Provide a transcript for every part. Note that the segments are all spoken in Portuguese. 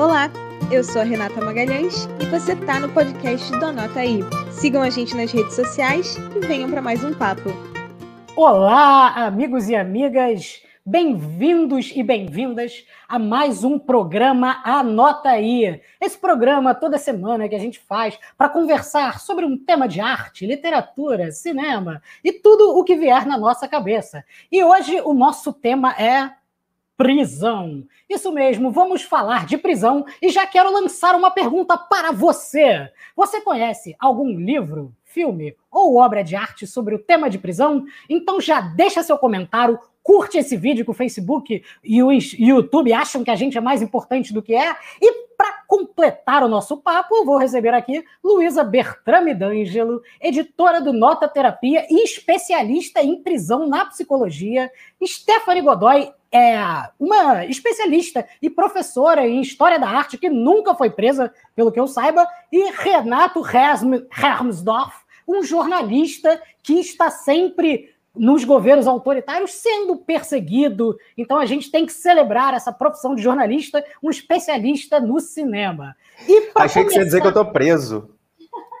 Olá, eu sou a Renata Magalhães e você tá no podcast do Anota Aí. Sigam a gente nas redes sociais e venham para mais um papo. Olá, amigos e amigas, bem-vindos e bem-vindas a mais um programa Anota Aí. Esse programa toda semana que a gente faz para conversar sobre um tema de arte, literatura, cinema e tudo o que vier na nossa cabeça. E hoje o nosso tema é prisão. Isso mesmo, vamos falar de prisão e já quero lançar uma pergunta para você. Você conhece algum livro, filme ou obra de arte sobre o tema de prisão? Então já deixa seu comentário, curte esse vídeo que o Facebook e o YouTube acham que a gente é mais importante do que é. E para completar o nosso papo, eu vou receber aqui Luísa Bertrame D'Angelo, editora do Nota Terapia e especialista em prisão na psicologia. Stephanie Godoy é uma especialista e professora em História da Arte que nunca foi presa, pelo que eu saiba, e Renato Hermsdorf, um jornalista que está sempre nos governos autoritários sendo perseguido. Então a gente tem que celebrar essa profissão de jornalista, um especialista no cinema. E Achei começar... que você ia dizer que eu estou preso.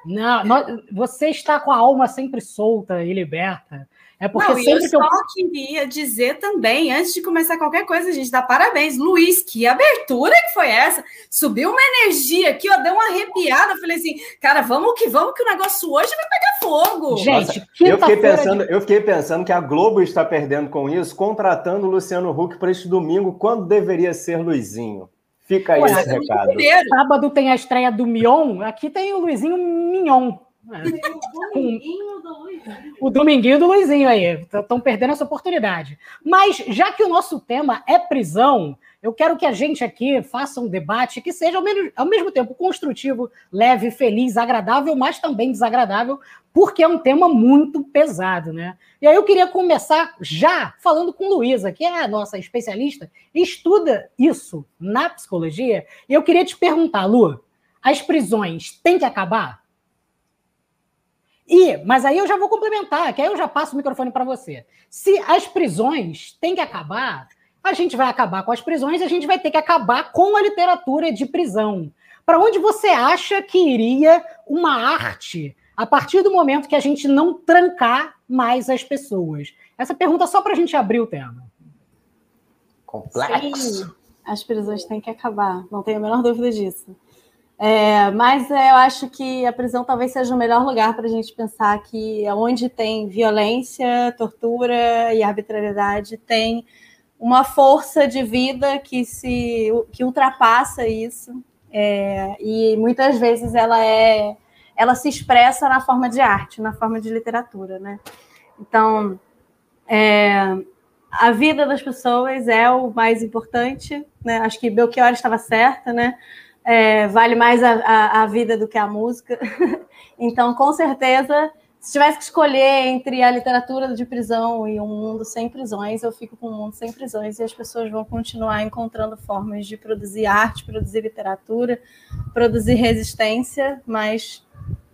Não, você está com a alma sempre solta e liberta. É porque Não, sempre eu que eu só queria dizer também, antes de começar qualquer coisa, a gente dá parabéns. Luiz, que abertura que foi essa? Subiu uma energia aqui, ó, deu uma arrepiada. Eu falei assim, cara, vamos que vamos, que o negócio hoje vai pegar fogo. Gente, eu fiquei pensando, de... eu fiquei pensando que a Globo está perdendo com isso, contratando o Luciano Huck para este domingo, quando deveria ser Luizinho. Fica aí Ué, esse recado. Sábado tem a estreia do Mion, aqui tem o Luizinho Mignon. É. O dominguinho do Luizinho. O dominguinho do Luizinho aí. Estão perdendo essa oportunidade. Mas, já que o nosso tema é prisão, eu quero que a gente aqui faça um debate que seja ao, mesmo, ao mesmo tempo construtivo, leve, feliz, agradável, mas também desagradável, porque é um tema muito pesado, né? E aí eu queria começar já falando com Luísa, que é a nossa especialista, estuda isso na psicologia. E eu queria te perguntar, Lu, as prisões têm que acabar? E, mas aí eu já vou complementar, que aí eu já passo o microfone para você. Se as prisões têm que acabar, a gente vai acabar com as prisões, a gente vai ter que acabar com a literatura de prisão. Para onde você acha que iria uma arte a partir do momento que a gente não trancar mais as pessoas? Essa pergunta só para a gente abrir o tema. Complexo. Sim, as prisões têm que acabar, não tenho a menor dúvida disso. É, mas é, eu acho que a prisão talvez seja o melhor lugar para a gente pensar que onde tem violência, tortura e arbitrariedade, tem uma força de vida que se que ultrapassa isso é, e muitas vezes ela é ela se expressa na forma de arte, na forma de literatura, né? Então é, a vida das pessoas é o mais importante, né? Acho que Belchior estava certa, né? É, vale mais a, a, a, vida do que a música. então, com certeza, se tivesse que escolher entre a literatura de prisão e um mundo sem prisões, eu fico com um mundo sem prisões e as pessoas vão continuar encontrando formas de produzir arte, produzir literatura, produzir resistência, mas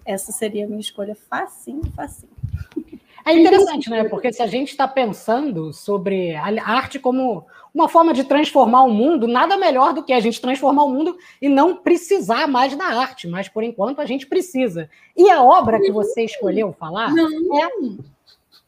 essa seria a minha escolha facinho, facinho. É interessante, né? Porque se a gente está pensando sobre a arte como uma forma de transformar o mundo, nada melhor do que a gente transformar o mundo e não precisar mais da arte, mas por enquanto a gente precisa. E a obra que você escolheu falar não. é.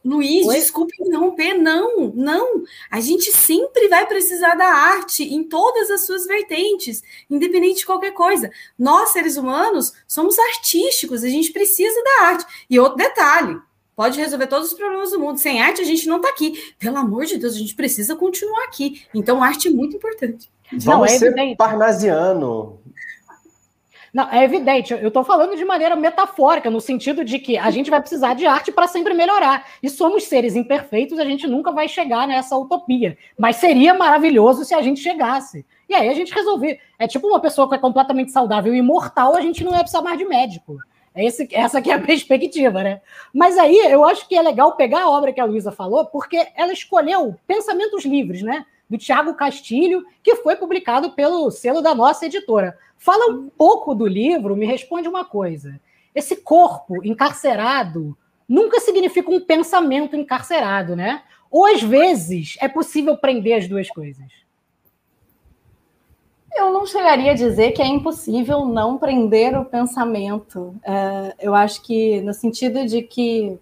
Luiz, Oi? desculpe interromper, não, não. A gente sempre vai precisar da arte em todas as suas vertentes, independente de qualquer coisa. Nós, seres humanos, somos artísticos, a gente precisa da arte. E outro detalhe: pode resolver todos os problemas do mundo. Sem arte, a gente não está aqui. Pelo amor de Deus, a gente precisa continuar aqui. Então, arte é muito importante. Vamos não, é ser evidente. parnasiano. Não, é evidente. Eu estou falando de maneira metafórica, no sentido de que a gente vai precisar de arte para sempre melhorar. E somos seres imperfeitos, a gente nunca vai chegar nessa utopia. Mas seria maravilhoso se a gente chegasse. E aí a gente resolver. É tipo uma pessoa que é completamente saudável e imortal, a gente não ia precisar mais de médico. É esse, essa aqui é a perspectiva, né? Mas aí eu acho que é legal pegar a obra que a Luísa falou, porque ela escolheu Pensamentos Livres, né? Do Tiago Castilho, que foi publicado pelo selo da nossa editora. Fala um pouco do livro, me responde uma coisa. Esse corpo encarcerado nunca significa um pensamento encarcerado, né? Ou às vezes é possível prender as duas coisas. Eu não chegaria a dizer que é impossível não prender o pensamento. É, eu acho que, no sentido de que,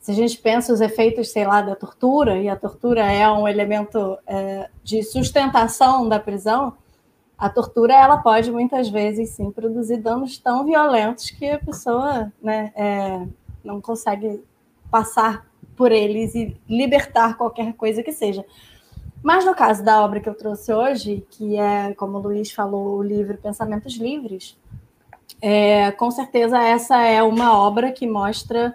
se a gente pensa os efeitos, sei lá, da tortura, e a tortura é um elemento é, de sustentação da prisão, a tortura ela pode muitas vezes sim produzir danos tão violentos que a pessoa né, é, não consegue passar por eles e libertar qualquer coisa que seja. Mas no caso da obra que eu trouxe hoje, que é, como o Luiz falou, o livro Pensamentos Livres, é, com certeza essa é uma obra que mostra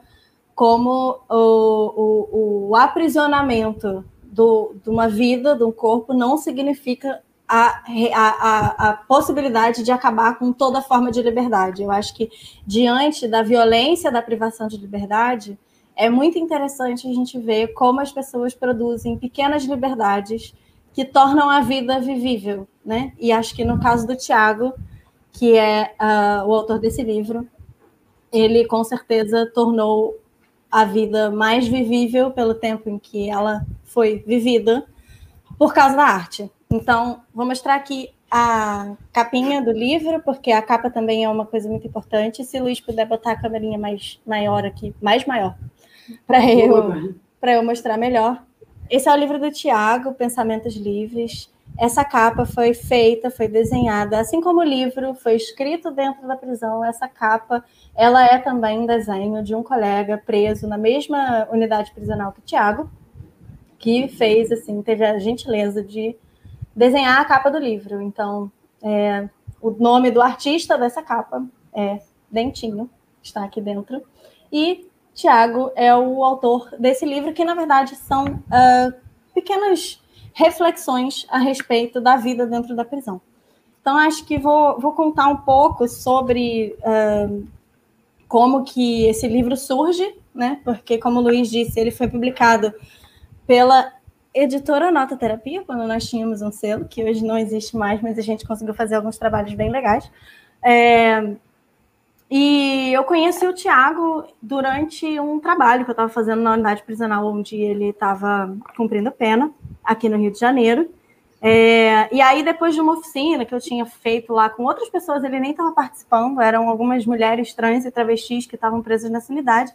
como o, o, o aprisionamento do, de uma vida, de um corpo, não significa a, a, a, possibilidade de acabar com toda forma de liberdade. Eu acho que, diante da violência da privação de liberdade, é muito interessante a gente ver como as pessoas produzem pequenas liberdades que tornam a vida vivível, né? E acho que no caso do Tiago, que é uh, o autor desse livro, ele com certeza tornou a vida mais vivível pelo tempo em que ela foi vivida por causa da arte. Então, vou mostrar aqui a capinha do livro, porque a capa também é uma coisa muito importante. Se o Luiz puder botar a câmerinha mais maior aqui, mais maior, para eu, eu mostrar melhor. Esse é o livro do Tiago, Pensamentos Livres. Essa capa foi feita, foi desenhada, assim como o livro foi escrito dentro da prisão. Essa capa, ela é também um desenho de um colega preso na mesma unidade prisional que o Tiago, que fez, assim, teve a gentileza de desenhar a capa do livro. Então, é, o nome do artista dessa capa é Dentinho, está aqui dentro. E Tiago é o autor desse livro, que na verdade são uh, pequenas reflexões a respeito da vida dentro da prisão. Então, acho que vou, vou contar um pouco sobre uh, como que esse livro surge, né? Porque, como o Luiz disse, ele foi publicado pela editora Nota Terapia, quando nós tínhamos um selo, que hoje não existe mais, mas a gente conseguiu fazer alguns trabalhos bem legais. É, e eu conheci o Tiago durante um trabalho que eu estava fazendo na unidade prisional, onde ele estava cumprindo pena, aqui no Rio de Janeiro. É, e aí, depois de uma oficina que eu tinha feito lá com outras pessoas, ele nem estava participando, eram algumas mulheres trans e travestis que estavam presas nessa unidade.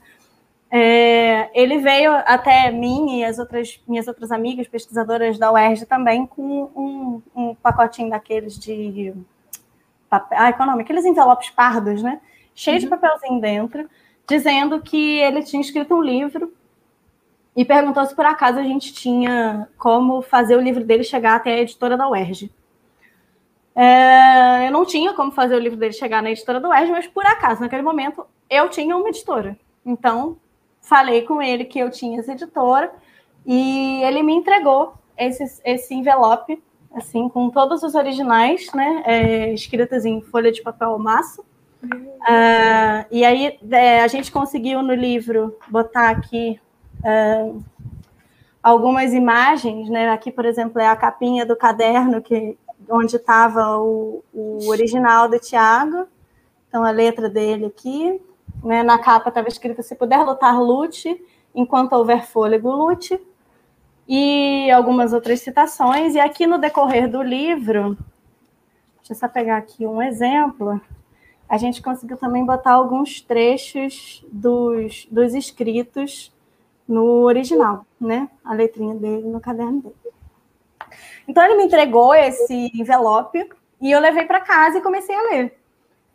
É, ele veio até mim e as outras minhas outras amigas pesquisadoras da UERJ também com um, um pacotinho daqueles de ah, qual é o nome? Aqueles envelopes pardos, né? Cheio uhum. de papelzinho dentro, dizendo que ele tinha escrito um livro e perguntou se por acaso a gente tinha como fazer o livro dele chegar até a editora da UERJ. É, eu não tinha como fazer o livro dele chegar na editora da UERJ, mas por acaso, naquele momento, eu tinha uma editora. Então, falei com ele que eu tinha essa editora e ele me entregou esse, esse envelope, assim, com todos os originais, né, é, escritos em folha de papel maço, Uh, e aí é, a gente conseguiu no livro botar aqui uh, algumas imagens, né? Aqui, por exemplo, é a capinha do caderno que onde estava o, o, original do Tiago. Então a letra dele aqui, né? Na capa estava escrito: "Se puder lutar, lute, enquanto houver fôlego, lute". E algumas outras citações. E aqui no decorrer do livro, deixa eu só pegar aqui um exemplo a gente conseguiu também botar alguns trechos dos, dos escritos no original, né? A letrinha dele no caderno dele. Então ele me entregou esse envelope e eu levei para casa e comecei a ler.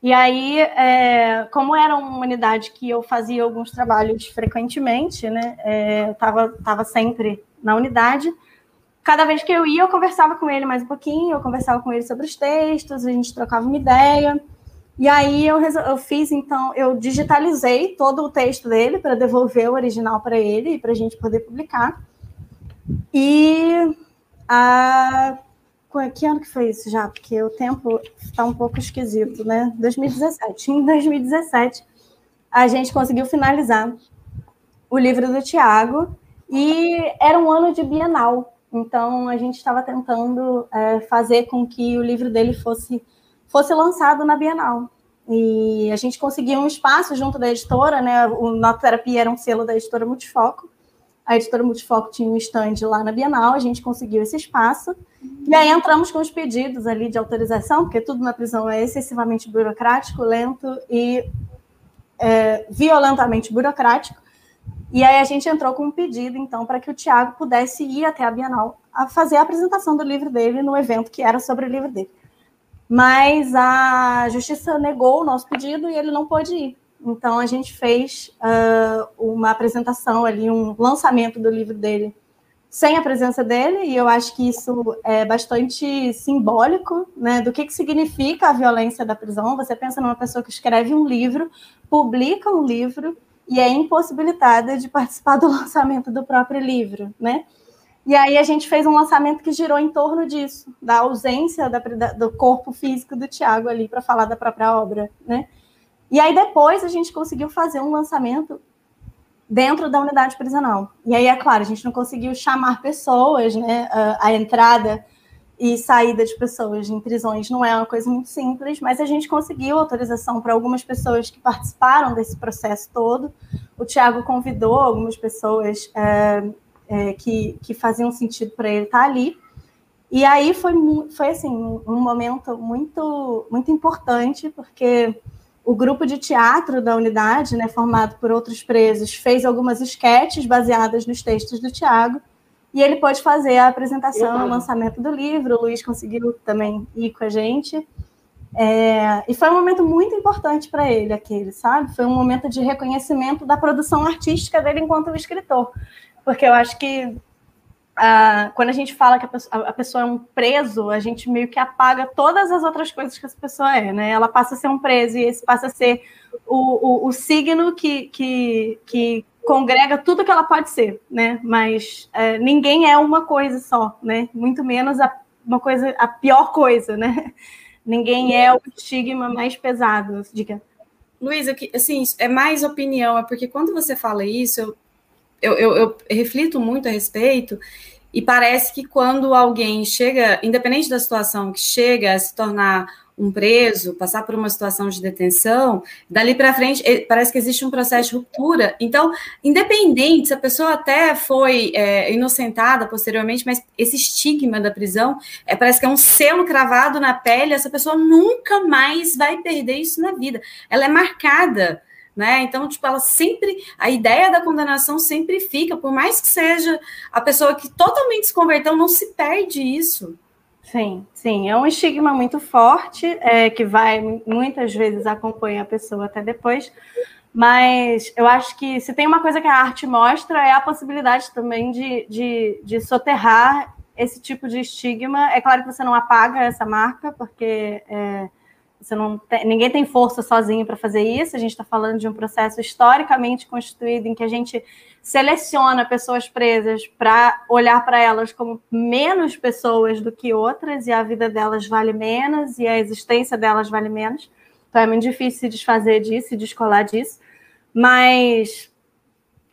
E aí, é, como era uma unidade que eu fazia alguns trabalhos frequentemente, né? É, eu estava tava sempre na unidade. Cada vez que eu ia, eu conversava com ele mais um pouquinho, eu conversava com ele sobre os textos, a gente trocava uma ideia. E aí eu, eu fiz, então, eu digitalizei todo o texto dele para devolver o original para ele e para a gente poder publicar. E a que ano que foi isso já? Porque o tempo está um pouco esquisito, né? 2017. Em 2017, a gente conseguiu finalizar o livro do Tiago e era um ano de Bienal. Então, a gente estava tentando é, fazer com que o livro dele fosse fosse lançado na Bienal. E a gente conseguiu um espaço junto da editora, né? O Nota Terapia era um selo da editora Multifoco. a editora Multifoco tinha um stand lá na Bienal, a gente conseguiu esse espaço. E aí entramos com os pedidos ali de autorização, porque tudo na prisão é excessivamente burocrático, lento e é, violentamente burocrático. E aí a gente entrou com um pedido, então, para que o Tiago pudesse ir até a Bienal a fazer a apresentação do livro dele no evento que era sobre o livro dele. Mas a justiça negou o nosso pedido e ele não pôde ir. Então a gente fez uh, uma apresentação ali, um lançamento do livro dele sem a presença dele, e eu acho que isso é bastante simbólico né, do que, que significa a violência da prisão. Você pensa numa pessoa que escreve um livro, publica um livro e é impossibilitada de participar do lançamento do próprio livro, né? E aí a gente fez um lançamento que girou em torno disso, da ausência da, do corpo físico do Tiago ali para falar da própria obra, né? E aí depois a gente conseguiu fazer um lançamento dentro da unidade prisional. E aí, é claro, a gente não conseguiu chamar pessoas, né? A, a entrada e saída de pessoas em prisões não é uma coisa muito simples, mas a gente conseguiu autorização para algumas pessoas que participaram desse processo todo. O Tiago convidou algumas pessoas é, é, que, que faziam sentido para ele estar ali. E aí foi, foi assim, um momento muito, muito importante, porque o grupo de teatro da unidade, né, formado por outros presos, fez algumas esquetes baseadas nos textos do Tiago, e ele pôde fazer a apresentação, o lançamento do livro, o Luiz conseguiu também ir com a gente, é, e foi um momento muito importante para ele, aquele, sabe? Foi um momento de reconhecimento da produção artística dele enquanto escritor, porque eu acho que Uh, quando a gente fala que a pessoa, a pessoa, é um preso, a gente meio que apaga todas as outras coisas que essa pessoa é, né? Ela passa a ser um preso e esse passa a ser o, o, o signo que, que, que congrega tudo que ela pode ser, né? Mas uh, ninguém é uma coisa só, né? Muito menos a, uma coisa, a pior coisa, né? Ninguém é o estigma mais pesado, diga. Luísa, assim, é mais opinião, é porque quando você fala isso, eu eu, eu, eu reflito muito a respeito e parece que quando alguém chega, independente da situação, que chega a se tornar um preso, passar por uma situação de detenção, dali para frente parece que existe um processo de ruptura. Então, independente se a pessoa até foi é, inocentada posteriormente, mas esse estigma da prisão é, parece que é um selo cravado na pele, essa pessoa nunca mais vai perder isso na vida. Ela é marcada né? Então, tipo, ela sempre, a ideia da condenação sempre fica, por mais que seja a pessoa que totalmente se converteu, não se perde isso. Sim, sim, é um estigma muito forte, é, que vai, muitas vezes acompanha a pessoa até depois, mas eu acho que se tem uma coisa que a arte mostra é a possibilidade também de, de, de soterrar esse tipo de estigma. É claro que você não apaga essa marca, porque é, você não tem, ninguém tem força sozinho para fazer isso. A gente está falando de um processo historicamente constituído em que a gente seleciona pessoas presas para olhar para elas como menos pessoas do que outras e a vida delas vale menos e a existência delas vale menos. Então é muito difícil se desfazer disso, se descolar disso. Mas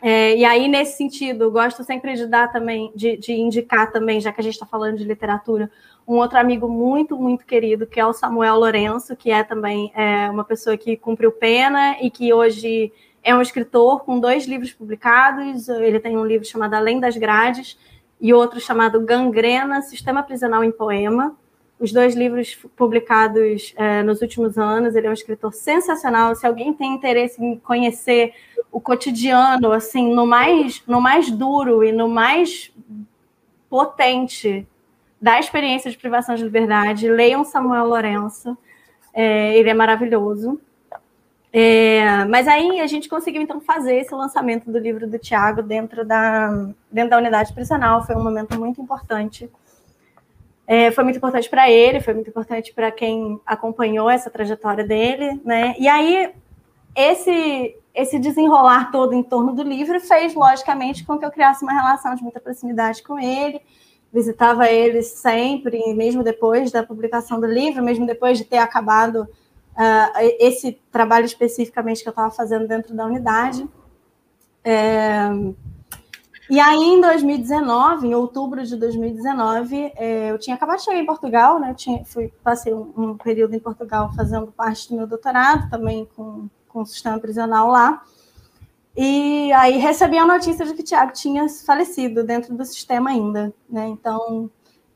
é, e aí, nesse sentido, gosto sempre de dar também, de, de indicar também, já que a gente está falando de literatura, um outro amigo muito, muito querido, que é o Samuel Lourenço, que é também é, uma pessoa que cumpriu pena e que hoje é um escritor com dois livros publicados. Ele tem um livro chamado Além das Grades e outro chamado Gangrena, Sistema Prisional em Poema. Os dois livros publicados é, nos últimos anos. Ele é um escritor sensacional. Se alguém tem interesse em conhecer o cotidiano, assim, no mais, no mais duro e no mais potente da experiência de privação de liberdade, leiam Samuel Lourenço, é, ele é maravilhoso. É, mas aí a gente conseguiu então fazer esse lançamento do livro do Tiago dentro da, dentro da unidade prisional, foi um momento muito importante. É, foi muito importante para ele, foi muito importante para quem acompanhou essa trajetória dele, né? E aí esse esse desenrolar todo em torno do livro fez logicamente com que eu criasse uma relação de muita proximidade com ele visitava ele sempre, mesmo depois da publicação do livro, mesmo depois de ter acabado uh, esse trabalho especificamente que eu estava fazendo dentro da unidade. É... E aí, em 2019, em outubro de 2019, é, eu tinha acabado de chegar em Portugal, né? Eu tinha, fui, passei um, um, período em Portugal fazendo parte do meu doutorado, também com, com o sistema prisional lá. E aí recebi a notícia de que Tiago tinha falecido dentro do sistema ainda, né? Então,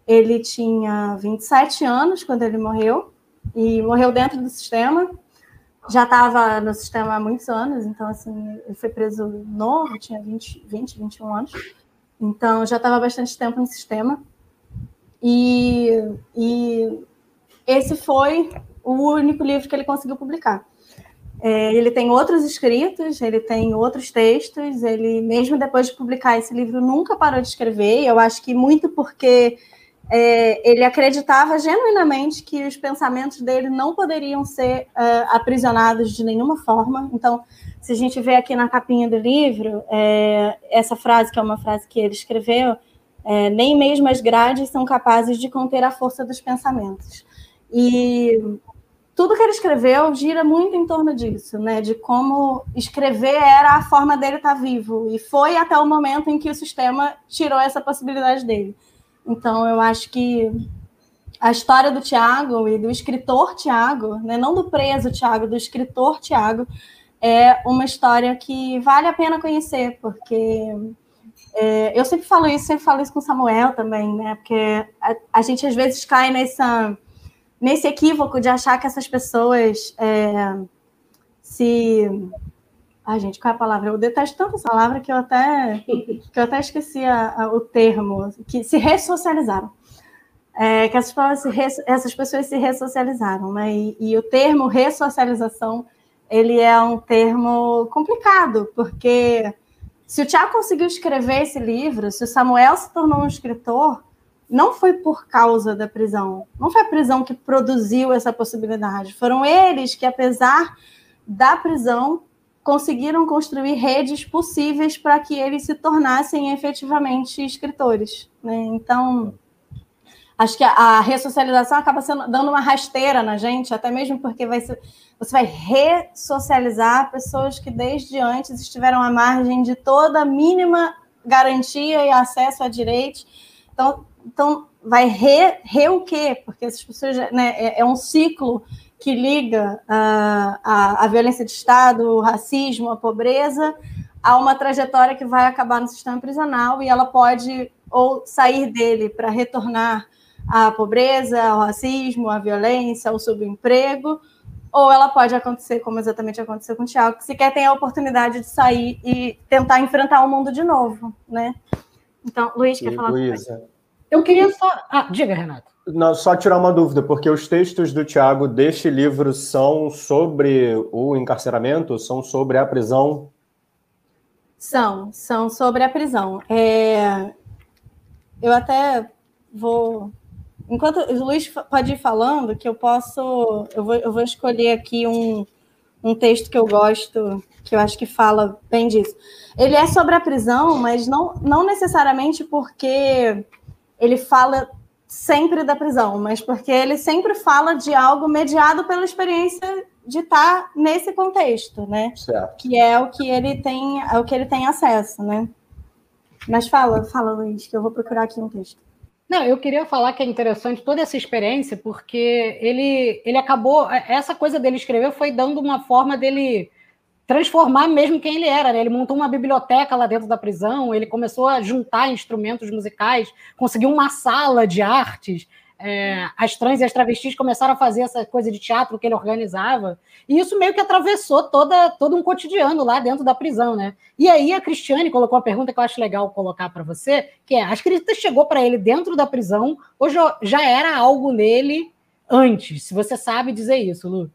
ele tinha 27 anos quando ele morreu, e morreu dentro do sistema. Já estava no sistema há muitos anos, então, assim, ele foi preso novo, tinha 20, 20 21 anos. Então, já estava bastante tempo no sistema. E, e esse foi o único livro que ele conseguiu publicar. É, ele tem outros escritos, ele tem outros textos, ele, mesmo depois de publicar esse livro, nunca parou de escrever. Eu acho que muito porque é, ele acreditava genuinamente que os pensamentos dele não poderiam ser é, aprisionados de nenhuma forma. Então, se a gente vê aqui na capinha do livro, é, essa frase, que é uma frase que ele escreveu, é, nem mesmo as grades são capazes de conter a força dos pensamentos. E tudo que ele escreveu gira muito em torno disso, né? De como escrever era a forma dele estar vivo. E foi até o momento em que o sistema tirou essa possibilidade dele. Então, eu acho que a história do Tiago e do escritor Tiago, né? não do preso Tiago, do escritor Tiago, é uma história que vale a pena conhecer, porque é, eu sempre falo isso, sempre falo isso com Samuel também, né? Porque a, a gente às vezes cai nessa nesse equívoco de achar que essas pessoas é, se. Ai, gente, qual é a palavra? Eu detesto tanto essa palavra que eu até, que eu até esqueci a, a, o termo, que se ressocializaram. É, que essas pessoas, se, essas pessoas se ressocializaram, né? E, e o termo ressocialização ele é um termo complicado, porque se o Tiago conseguiu escrever esse livro, se o Samuel se tornou um escritor, não foi por causa da prisão. Não foi a prisão que produziu essa possibilidade. Foram eles que, apesar da prisão, conseguiram construir redes possíveis para que eles se tornassem efetivamente escritores. Né? Então, acho que a, ressocialização acaba sendo, dando uma rasteira na gente, até mesmo porque vai ser, você vai ressocializar pessoas que desde antes estiveram à margem de toda mínima garantia e acesso a direitos. Então, então, vai re, re o quê? Porque essas pessoas, né, é, é um ciclo que liga uh, a, a violência de Estado, o racismo, a pobreza, a uma trajetória que vai acabar no sistema prisional e ela pode ou sair dele para retornar à pobreza, ao racismo, à violência, ao subemprego, ou ela pode acontecer, como exatamente aconteceu com o Tiago, que sequer tem a oportunidade de sair e tentar enfrentar o mundo de novo, né? Então, Luiz, quer falar? Luísa, eu queria só. Ah, diga, Renato. Não, só tirar uma dúvida, porque os textos do Tiago deste livro são sobre o encarceramento, são sobre a prisão? São, são sobre a prisão. É... Eu até vou. Enquanto o Luiz pode ir falando, que eu posso. Eu vou, eu vou escolher aqui um, um texto que eu gosto, que eu acho que fala bem disso. Ele é sobre a prisão, mas não, não necessariamente porque ele fala sempre da prisão, mas porque ele sempre fala de algo mediado pela experiência de estar nesse contexto, né? Certo. Que é o que ele tem, é o que ele tem acesso, né? Mas fala, fala, Luiz, que eu vou procurar aqui um texto. Não, eu queria falar que é interessante toda essa experiência, porque ele, ele acabou. Essa coisa dele escrever foi dando uma forma dele transformar mesmo quem ele era. Né? Ele montou uma biblioteca lá dentro da prisão, ele começou a juntar instrumentos musicais, conseguiu uma sala de artes. É, as trans e as travestis começaram a fazer essa coisa de teatro que ele organizava, e isso meio que atravessou toda, todo um cotidiano lá dentro da prisão, né? E aí a Cristiane colocou uma pergunta que eu acho legal colocar para você, que é: a escrita chegou para ele dentro da prisão ou já era algo nele antes? Se você sabe dizer isso, Lu.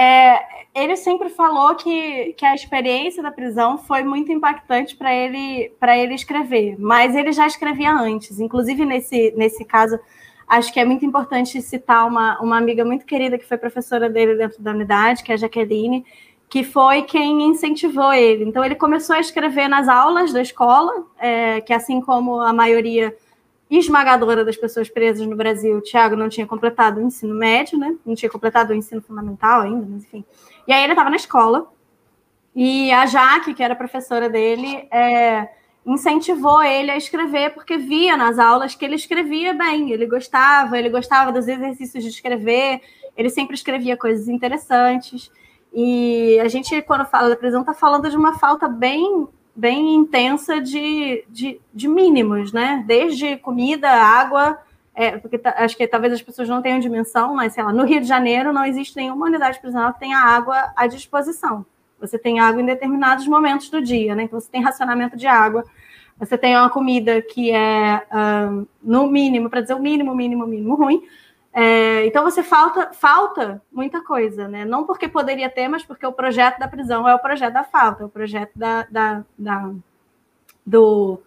É, ele sempre falou que, que a experiência da prisão foi muito impactante para ele para ele escrever, mas ele já escrevia antes. Inclusive, nesse, nesse caso, acho que é muito importante citar uma, uma amiga muito querida que foi professora dele dentro da unidade, que é a Jaqueline, que foi quem incentivou ele. Então, ele começou a escrever nas aulas da escola, é, que assim como a maioria esmagadora das pessoas presas no Brasil, o Tiago não tinha completado o ensino médio, né? Não tinha completado o ensino fundamental ainda, mas enfim. E aí ele estava na escola e a Jaque, que era professora dele, é, incentivou ele a escrever porque via nas aulas que ele escrevia bem, ele gostava, ele gostava dos exercícios de escrever, ele sempre escrevia coisas interessantes. E a gente, quando fala da prisão, está falando de uma falta bem, bem intensa de, de, de mínimos, né? Desde comida, água, é, porque acho que talvez as pessoas não tenham dimensão, mas sei lá, no Rio de Janeiro não existe nenhuma unidade prisional que tenha água à disposição. Você tem água em determinados momentos do dia, né? Então você tem racionamento de água, você tem uma comida que é um, no mínimo, para dizer o mínimo, mínimo, mínimo ruim, é, então você falta, falta muita coisa, né? Não porque poderia ter, mas porque o projeto da prisão é o projeto da falta, é o projeto da, da, da do,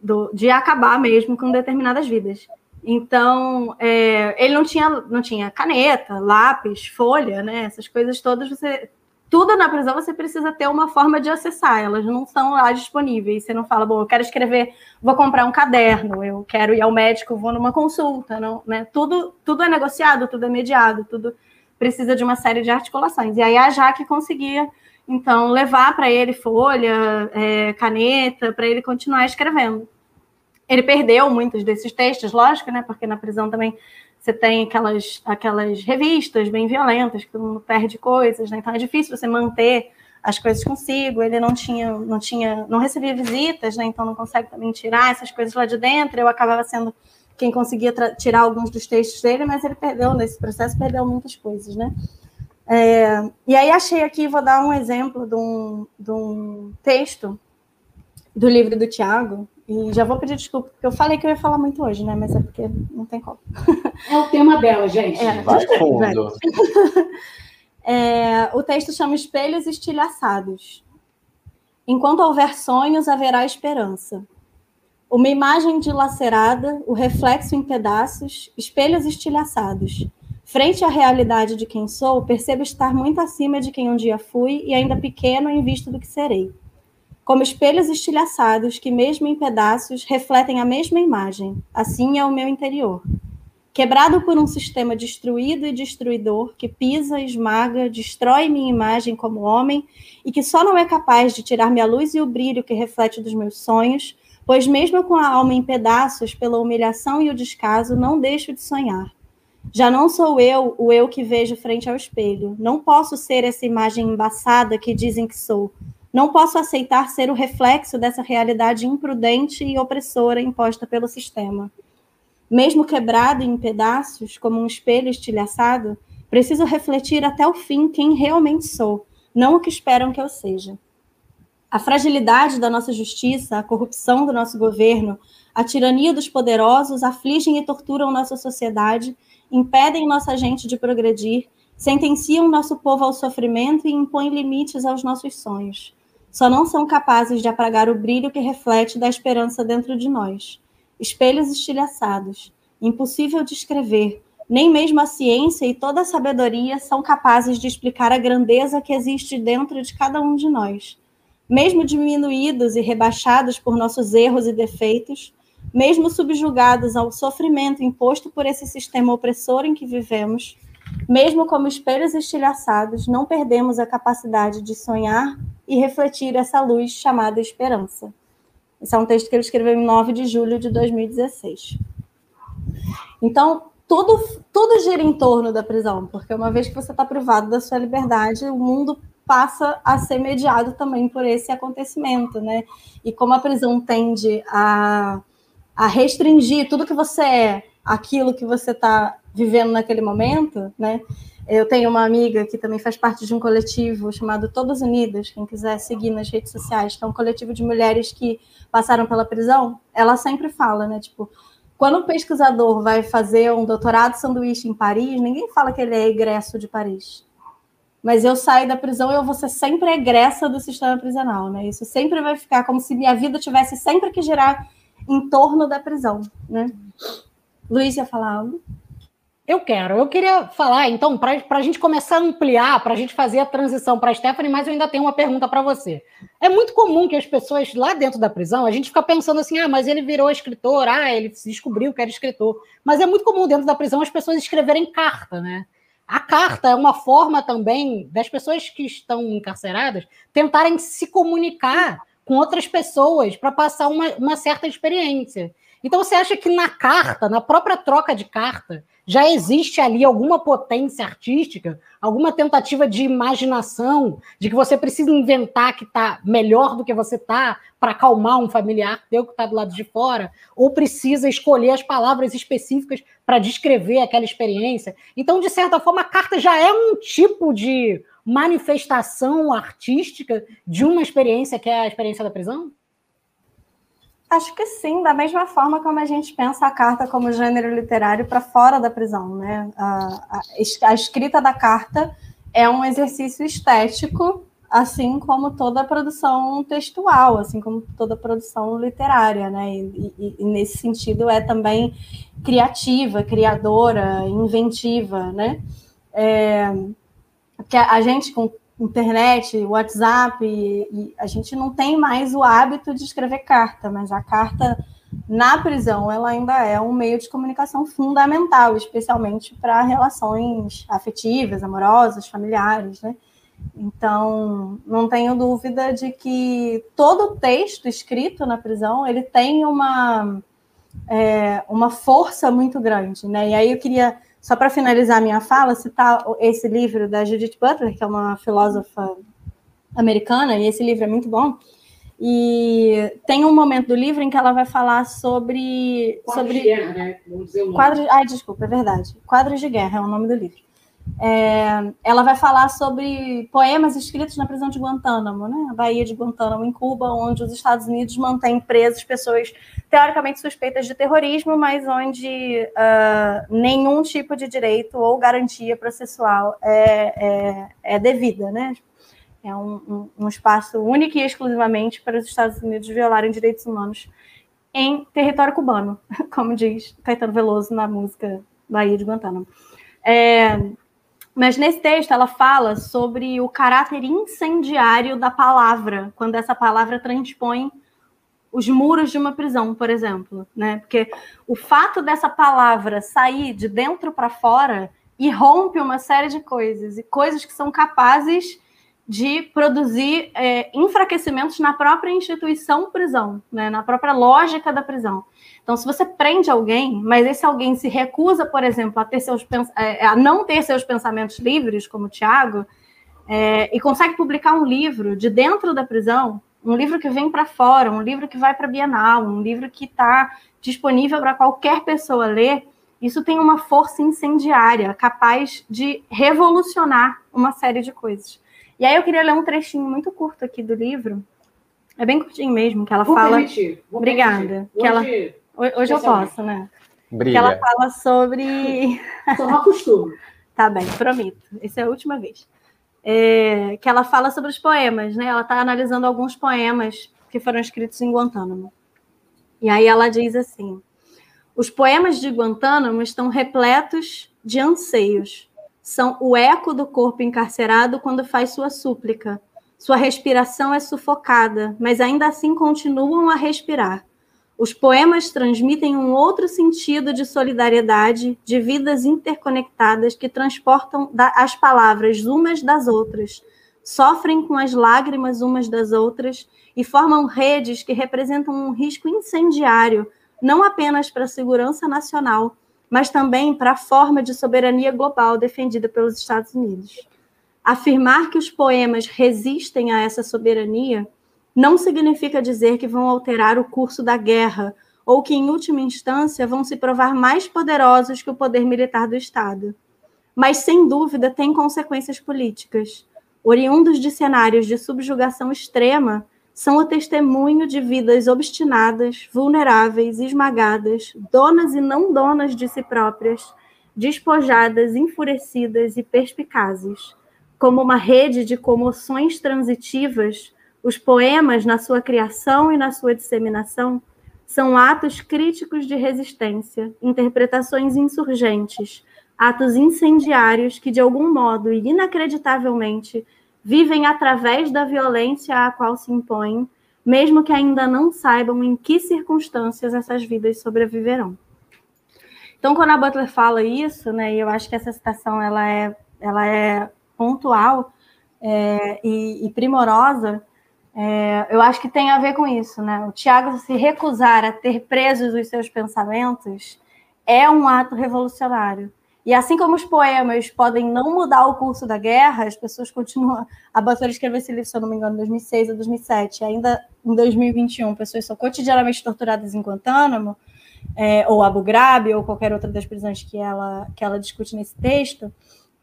do, de acabar mesmo com determinadas vidas. Então, é, ele não tinha, não tinha caneta, lápis, folha, né? Essas coisas todas você tudo na prisão você precisa ter uma forma de acessar, elas não estão lá disponíveis. Você não fala, bom, eu quero escrever, vou comprar um caderno, eu quero ir ao médico, vou numa consulta, não, né? Tudo, tudo é negociado, tudo é mediado, tudo precisa de uma série de articulações. E aí a Jaque conseguia, então, levar para ele folha, é, caneta, para ele continuar escrevendo. Ele perdeu muitos desses textos, lógico, né? Porque na prisão também você tem aquelas, aquelas revistas bem violentas, que todo mundo perde coisas, né? Então é difícil você manter as coisas consigo. Ele não tinha, não tinha, não recebia visitas, né? Então não consegue também tirar essas coisas lá de dentro. Eu acabava sendo quem conseguia tirar alguns dos textos dele, mas ele perdeu nesse processo, perdeu muitas coisas, né? É, e aí achei aqui, vou dar um exemplo de um, de um texto do livro do Tiago, e já vou pedir desculpa, porque eu falei que eu ia falar muito hoje, né? Mas é porque não tem como. É o tema dela, gente. É, Vai fundo. É, o texto chama Espelhos Estilhaçados. Enquanto houver sonhos, haverá esperança. Uma imagem dilacerada, o reflexo em pedaços, espelhos estilhaçados. Frente à realidade de quem sou, percebo estar muito acima de quem um dia fui e ainda pequeno em vista do que serei como espelhos estilhaçados que, mesmo em pedaços, refletem a mesma imagem. Assim é o meu interior. Quebrado por um sistema destruído e destruidor que pisa, esmaga, destrói minha imagem como homem e que só não é capaz de tirar-me a luz e o brilho que reflete dos meus sonhos, pois, mesmo com a alma em pedaços pela humilhação e o descaso, não deixo de sonhar. Já não sou eu o eu que vejo frente ao espelho. Não posso ser essa imagem embaçada que dizem que sou. Não posso aceitar ser o reflexo dessa realidade imprudente e opressora imposta pelo sistema. Mesmo quebrado em pedaços, como um espelho estilhaçado, preciso refletir até o fim quem realmente sou, não o que esperam que eu seja. A fragilidade da nossa justiça, a corrupção do nosso governo, a tirania dos poderosos afligem e torturam nossa sociedade, impedem nossa gente de progredir, sentenciam nosso povo ao sofrimento e impõem limites aos nossos sonhos só não são capazes de apagar o brilho que reflete da esperança dentro de nós. Espelhos estilhaçados, impossível de escrever, nem mesmo a ciência e toda a sabedoria são capazes de explicar a grandeza que existe dentro de cada um de nós. Mesmo diminuídos e rebaixados por nossos erros e defeitos, mesmo subjugados ao sofrimento imposto por esse sistema opressor em que vivemos, mesmo como espelhos estilhaçados, não perdemos a capacidade de sonhar e refletir essa luz chamada esperança. Esse é um texto que ele escreveu em 9 de julho de 2016. Então, tudo, tudo gira em torno da prisão, porque uma vez que você está privado da sua liberdade, o mundo passa a ser mediado também por esse acontecimento, né? E como a prisão tende a, a restringir tudo que você é, aquilo que você está vivendo naquele momento, né? Eu tenho uma amiga que também faz parte de um coletivo chamado Todas Unidas, quem quiser seguir nas redes sociais, que é um coletivo de mulheres que passaram pela prisão. Ela sempre fala, né? Tipo, quando um pesquisador vai fazer um doutorado sanduíche em Paris, ninguém fala que ele é egresso de Paris. Mas eu saio da prisão e eu vou ser sempre egressa do sistema prisional, né? Isso sempre vai ficar como se minha vida tivesse sempre que girar em torno da prisão, né? Luiz ia falar algo? Eu quero. Eu queria falar, então, para a gente começar a ampliar, para a gente fazer a transição para a Stephanie, mas eu ainda tenho uma pergunta para você. É muito comum que as pessoas lá dentro da prisão, a gente fica pensando assim, ah, mas ele virou escritor, ah, ele descobriu que era escritor. Mas é muito comum dentro da prisão as pessoas escreverem carta, né? A carta é uma forma também das pessoas que estão encarceradas tentarem se comunicar com outras pessoas para passar uma, uma certa experiência. Então você acha que na carta, na própria troca de carta, já existe ali alguma potência artística, alguma tentativa de imaginação, de que você precisa inventar que está melhor do que você está para acalmar um familiar teu que está do lado de fora, ou precisa escolher as palavras específicas para descrever aquela experiência. Então, de certa forma, a carta já é um tipo de manifestação artística de uma experiência que é a experiência da prisão? Acho que sim, da mesma forma como a gente pensa a carta como gênero literário para fora da prisão, né? A, a, a, escrita da carta é um exercício estético, assim como toda produção textual, assim como toda produção literária, né? E, e, e nesse sentido é também criativa, criadora, inventiva, né? É, que a gente com internet, WhatsApp, e a gente não tem mais o hábito de escrever carta, mas a carta na prisão ela ainda é um meio de comunicação fundamental, especialmente para relações afetivas, amorosas, familiares, né? Então, não tenho dúvida de que todo texto escrito na prisão ele tem uma, é, uma força muito grande, né? E aí eu queria só para finalizar minha fala, citar esse livro da Judith Butler, que é uma filósofa americana, e esse livro é muito bom. E tem um momento do livro em que ela vai falar sobre. Quadros sobre... de guerra, né? Vamos dizer o nome. Quadros... Ai, desculpa, é verdade. Quadros de Guerra é o nome do livro. É, ela vai falar sobre poemas escritos na prisão de Guantánamo, né? A Baía de Guantánamo, em Cuba, onde os Estados Unidos mantêm presas pessoas teoricamente suspeitas de terrorismo, mas onde uh, nenhum tipo de direito ou garantia processual é, é, é devida, né? É um, um, um espaço único e exclusivamente para os Estados Unidos violarem direitos humanos em território cubano, como diz Caetano Veloso na música Baía de Guantánamo. É, mas nesse texto ela fala sobre o caráter incendiário da palavra, quando essa palavra transpõe os muros de uma prisão, por exemplo, né? Porque o fato dessa palavra sair de dentro para fora irrompe uma série de coisas e coisas que são capazes de produzir é, enfraquecimentos na própria instituição prisão, né? na própria lógica da prisão. Então, se você prende alguém, mas esse alguém se recusa, por exemplo, a, ter seus, é, a não ter seus pensamentos livres, como o Tiago, é, e consegue publicar um livro de dentro da prisão, um livro que vem para fora, um livro que vai para a Bienal, um livro que está disponível para qualquer pessoa ler, isso tem uma força incendiária, capaz de revolucionar uma série de coisas. E aí eu queria ler um trechinho muito curto aqui do livro, é bem curtinho mesmo, que ela Vou fala. permitir, Obrigada. permitir. Que ela... Hoje, eu posso, né? Que Brilha. ela fala sobre. só não acostumo. Tá bem, prometo. Essa é a última vez. É, que ela fala sobre os poemas, né? Ela está analisando alguns poemas que foram escritos em Guantánamo. E aí ela diz assim: os poemas de Guantánamo estão repletos de anseios. São o eco do corpo encarcerado quando faz sua súplica. Sua respiração é sufocada, mas ainda assim continuam a respirar. Os poemas transmitem um outro sentido de solidariedade, de vidas interconectadas que transportam as palavras umas das outras, sofrem com as lágrimas umas das outras e formam redes que representam um risco incendiário, não apenas para a segurança nacional, mas também para a forma de soberania global defendida pelos Estados Unidos. Afirmar que os poemas resistem a essa soberania não significa dizer que vão alterar o curso da guerra ou que, em última instância, vão se provar mais poderosos que o poder militar do Estado. Mas, sem dúvida, tem consequências políticas. Oriundos de cenários de subjugação extrema, são o testemunho de vidas obstinadas, vulneráveis, esmagadas, donas e não donas de si próprias, despojadas, enfurecidas e perspicazes. Como uma rede de comoções transitivas, os poemas, na sua criação e na sua disseminação, são atos críticos de resistência, interpretações insurgentes, atos incendiários que, de algum modo e inacreditavelmente, vivem através da violência à qual se impõem, mesmo que ainda não saibam em que circunstâncias essas vidas sobreviverão. Então, quando a Butler fala isso, né, e eu acho que essa citação ela é, ela é pontual é, e, e primorosa, É, eu acho que tem a ver com isso, né? O Tiago se recusar a ter presos os seus pensamentos é um ato revolucionário. E assim como os poemas podem não mudar o curso da guerra, as pessoas continuam. A Batora escreveu esse livro, se eu não me engano, em 2006 ou 2007. Ainda em 2021, pessoas são cotidianamente torturadas em Guantánamo, é, ou Abu Ghraib, ou qualquer outra das prisões que ela, que ela discute nesse texto.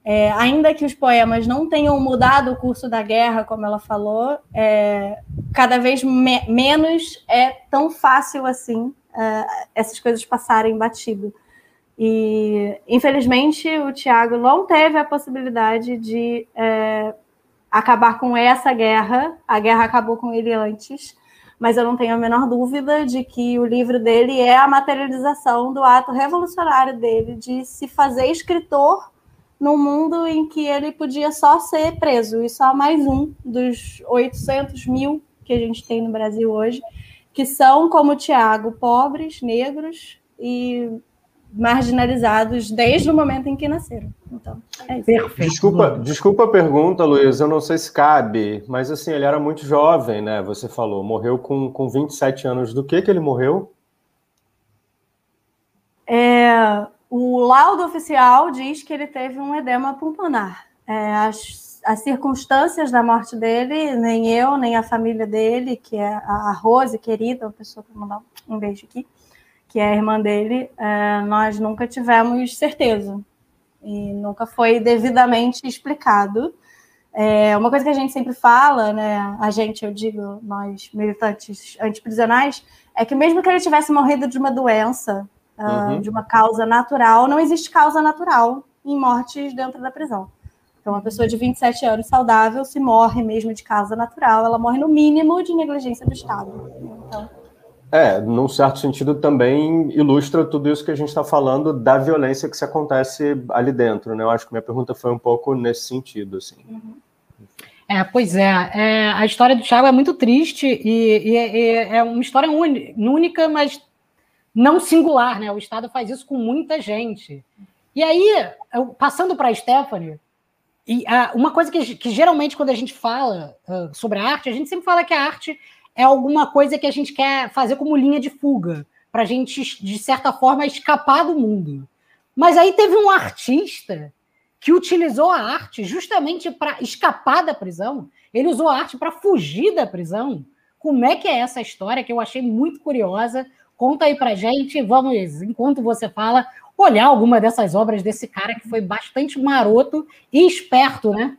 É, ainda que os poemas não tenham mudado o curso da guerra, como ela falou, é, cada vez me menos é tão fácil assim é, essas coisas passarem batido. E, infelizmente, o Tiago não teve a possibilidade de é, acabar com essa guerra. A guerra acabou com ele antes, mas eu não tenho a menor dúvida de que o livro dele é a materialização do ato revolucionário dele de se fazer escritor num mundo em que ele podia só ser preso, e só mais um dos 800 mil que a gente tem no Brasil hoje, que são, como o Tiago, pobres, negros e marginalizados desde o momento em que nasceram. Então, é isso. Perfeito. Desculpa, desculpa a pergunta, Luiz, eu não sei se cabe, mas assim, ele era muito jovem, né? Você falou, morreu com, com 27 anos. Do que que ele morreu? É, o laudo oficial diz que ele teve um edema pulmonar. É, as, as circunstâncias da morte dele, nem eu, nem a família dele, que é a Rose, querida, uma pessoa que mandar um beijo aqui, que é a irmã dele, é, nós nunca tivemos certeza e nunca foi devidamente explicado. É, uma coisa que a gente sempre fala, né, a gente, eu digo, nós militantes antiprisionais, é que mesmo que ele tivesse morrido de uma doença, uh, uhum. de uma causa natural, não existe causa natural em mortes dentro da prisão. Então, uma pessoa de 27 anos saudável, se morre mesmo de causa natural, ela morre no mínimo de negligência do Estado. Então, é, num certo sentido também ilustra tudo isso que a gente está falando da violência que se acontece ali dentro, né? Eu acho que minha pergunta foi um pouco nesse sentido, assim. É, pois é, é a história do Thiago é muito triste e, e, e é uma história única, mas não singular, né? O Estado faz isso com muita gente. E aí, passando para a Stephanie, e, uh, uma coisa que, que, geralmente quando a gente fala uh, sobre a arte, a gente sempre fala que a arte é alguma coisa que a gente quer fazer como linha de fuga, para a gente, de certa forma, escapar do mundo. Mas aí teve um artista que utilizou a arte justamente para escapar da prisão. Ele usou a arte para fugir da prisão. Como é que é essa história que eu achei muito curiosa? Conta aí para gente. Vamos, enquanto você fala, olhar alguma dessas obras desse cara que foi bastante maroto e esperto, né?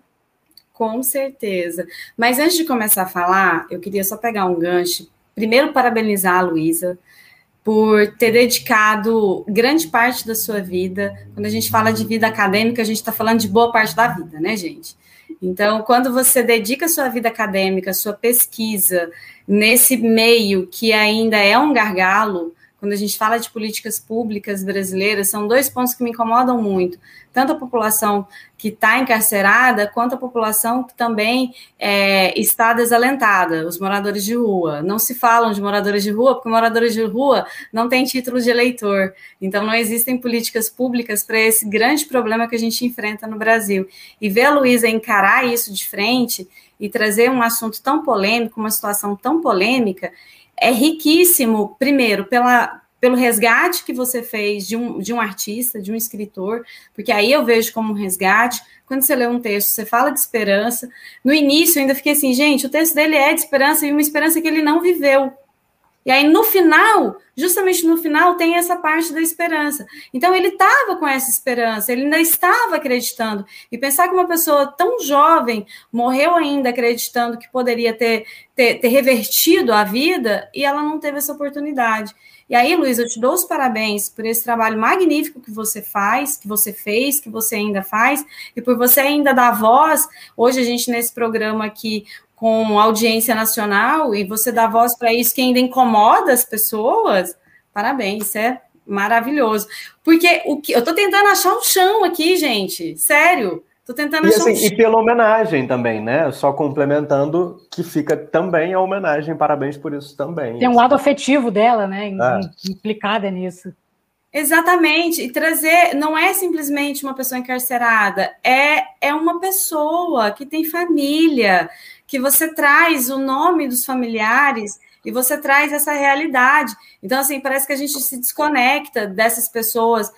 Com certeza. Mas antes de começar a falar, eu queria só pegar um gancho. Primeiro, parabenizar a Luísa por ter dedicado grande parte da sua vida. Quando a gente fala de vida acadêmica, a gente está falando de boa parte da vida, né, gente? Então, quando você dedica sua vida acadêmica, sua pesquisa nesse meio que ainda é um gargalo, quando a gente fala de políticas públicas brasileiras, são dois pontos que me incomodam muito. Tanto a população que está encarcerada, quanto a população que também é, está desalentada, os moradores de rua. Não se falam de moradores de rua, porque moradores de rua não têm título de eleitor. Então, não existem políticas públicas para esse grande problema que a gente enfrenta no Brasil. E ver a Luísa encarar isso de frente e trazer um assunto tão polêmico, uma situação tão polêmica, é riquíssimo, primeiro, pela, pelo resgate que você fez de um, de um artista, de um escritor, porque aí eu vejo como um resgate. Quando você lê um texto, você fala de esperança. No início, eu ainda fiquei assim, gente, o texto dele é de esperança e uma esperança que ele não viveu. E aí, no final, justamente no final, tem essa parte da esperança. Então, ele estava com essa esperança, ele ainda estava acreditando. E pensar que uma pessoa tão jovem morreu ainda acreditando que poderia ter, ter, ter revertido a vida e ela não teve essa oportunidade. E aí, Luiz, eu te dou os parabéns por esse trabalho magnífico que você faz, que você fez, que você ainda faz, e por você ainda dar voz. Hoje, a gente, nesse programa aqui, com audiência nacional e você dá voz para isso que ainda incomoda as pessoas, parabéns, isso é maravilhoso. Porque o que eu estou tentando achar um chão aqui, gente, sério. Estou tentando e, achar assim, um E pela homenagem também, né? Só complementando que fica também a homenagem, parabéns por isso também. Tem um lado afetivo dela, né? É. Implicada nisso. Exatamente, e trazer não é simplesmente uma pessoa encarcerada, é, é uma pessoa que tem família, que você traz o nome dos familiares e você traz essa realidade. Então, assim, parece que a gente se desconecta dessas pessoas.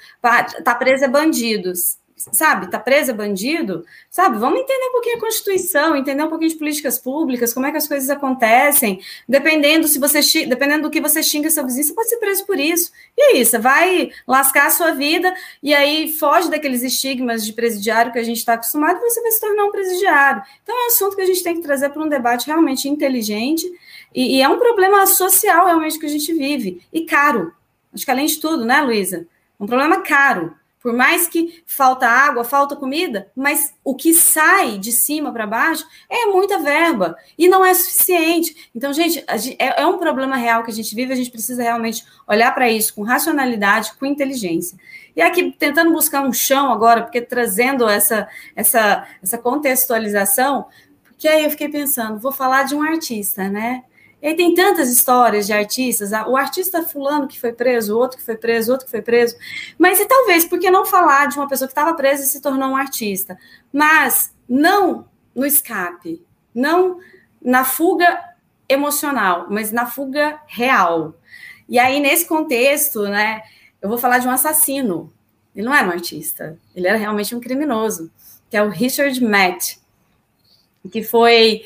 Tá presa bandidos sabe, tá preso bandido, sabe? Vamos entender um pouquinho a Constituição, entender um pouquinho de políticas públicas, como é que as coisas acontecem, dependendo se você dependendo do que você xinga seu vizinho, você pode ser preso por isso. E é isso, vai lascar a sua vida e aí foge daqueles estigmas de presidiário que a gente está acostumado e você vai se tornar um presidiário. Então é um assunto que a gente tem que trazer para um debate realmente inteligente e, e é um problema social realmente que a gente vive e caro. Acho que além de tudo, né, Luísa? Um problema caro por mais que falta água, falta comida, mas o que sai de cima para baixo é muita verba e não é suficiente. Então, gente, é, é um problema real que a gente vive, a gente precisa realmente olhar para isso com racionalidade, com inteligência. E aqui tentando buscar um chão agora, porque trazendo essa, essa, essa contextualização, porque aí eu fiquei pensando, vou falar de um artista, né? E aí tem tantas histórias de artistas, o artista fulano que foi preso, outro que foi preso, outro que foi preso. Mas e talvez, por que não falar de uma pessoa que estava presa e se tornou um artista? Mas não no escape, não na fuga emocional, mas na fuga real. E aí, nesse contexto, né, eu vou falar de um assassino. Ele não era um artista, ele era realmente um criminoso, que é o Richard Matt, que foi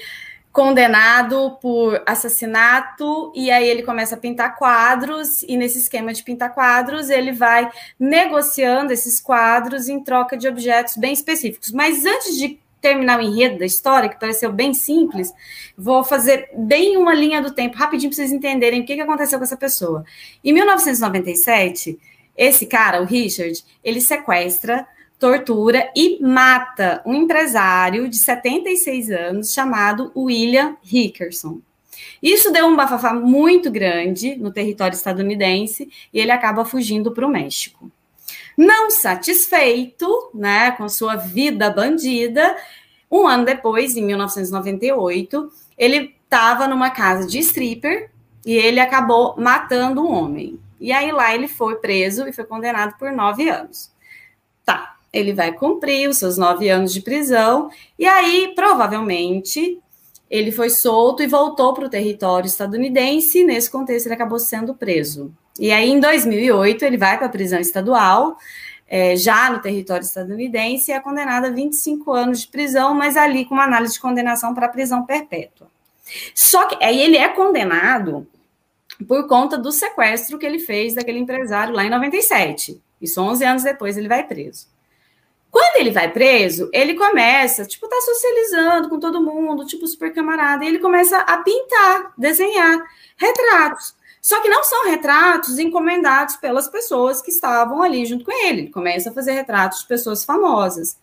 condenado por assassinato, e aí ele começa a pintar quadros, e nesse esquema de pintar quadros, ele vai negociando esses quadros em troca de objetos bem específicos. Mas antes de terminar o enredo da história, que pareceu bem simples, vou fazer bem uma linha do tempo, rapidinho para vocês entenderem o que, aconteceu com essa pessoa. Em 1997, esse cara, o Richard, ele sequestra tortura e mata um empresário de 76 anos chamado William Hickerson. Isso deu um bafafá muito grande no território estadunidense e ele acaba fugindo para o México. Não satisfeito, né, com sua vida bandida, um ano depois, em 1998, ele estava numa casa de stripper e ele acabou matando um homem. E aí lá ele foi preso e foi condenado por nove anos. Tá, ele vai cumprir os seus nove anos de prisão, e aí, provavelmente, ele foi solto e voltou para o território estadunidense, e nesse contexto ele acabou sendo preso. E aí, em 2008, ele vai para a prisão estadual, é, já no território estadunidense, e é condenado a 25 anos de prisão, mas ali com uma análise de condenação para prisão perpétua. Só que aí ele é condenado por conta do sequestro que ele fez daquele empresário lá em 97. Isso 11 anos depois ele vai preso. Quando ele vai preso, ele começa, tipo, tá socializando com todo mundo, tipo, super camarada, e ele começa a pintar, desenhar retratos. Só que não são retratos encomendados pelas pessoas que estavam ali junto com ele. Ele começa a fazer retratos de pessoas famosas.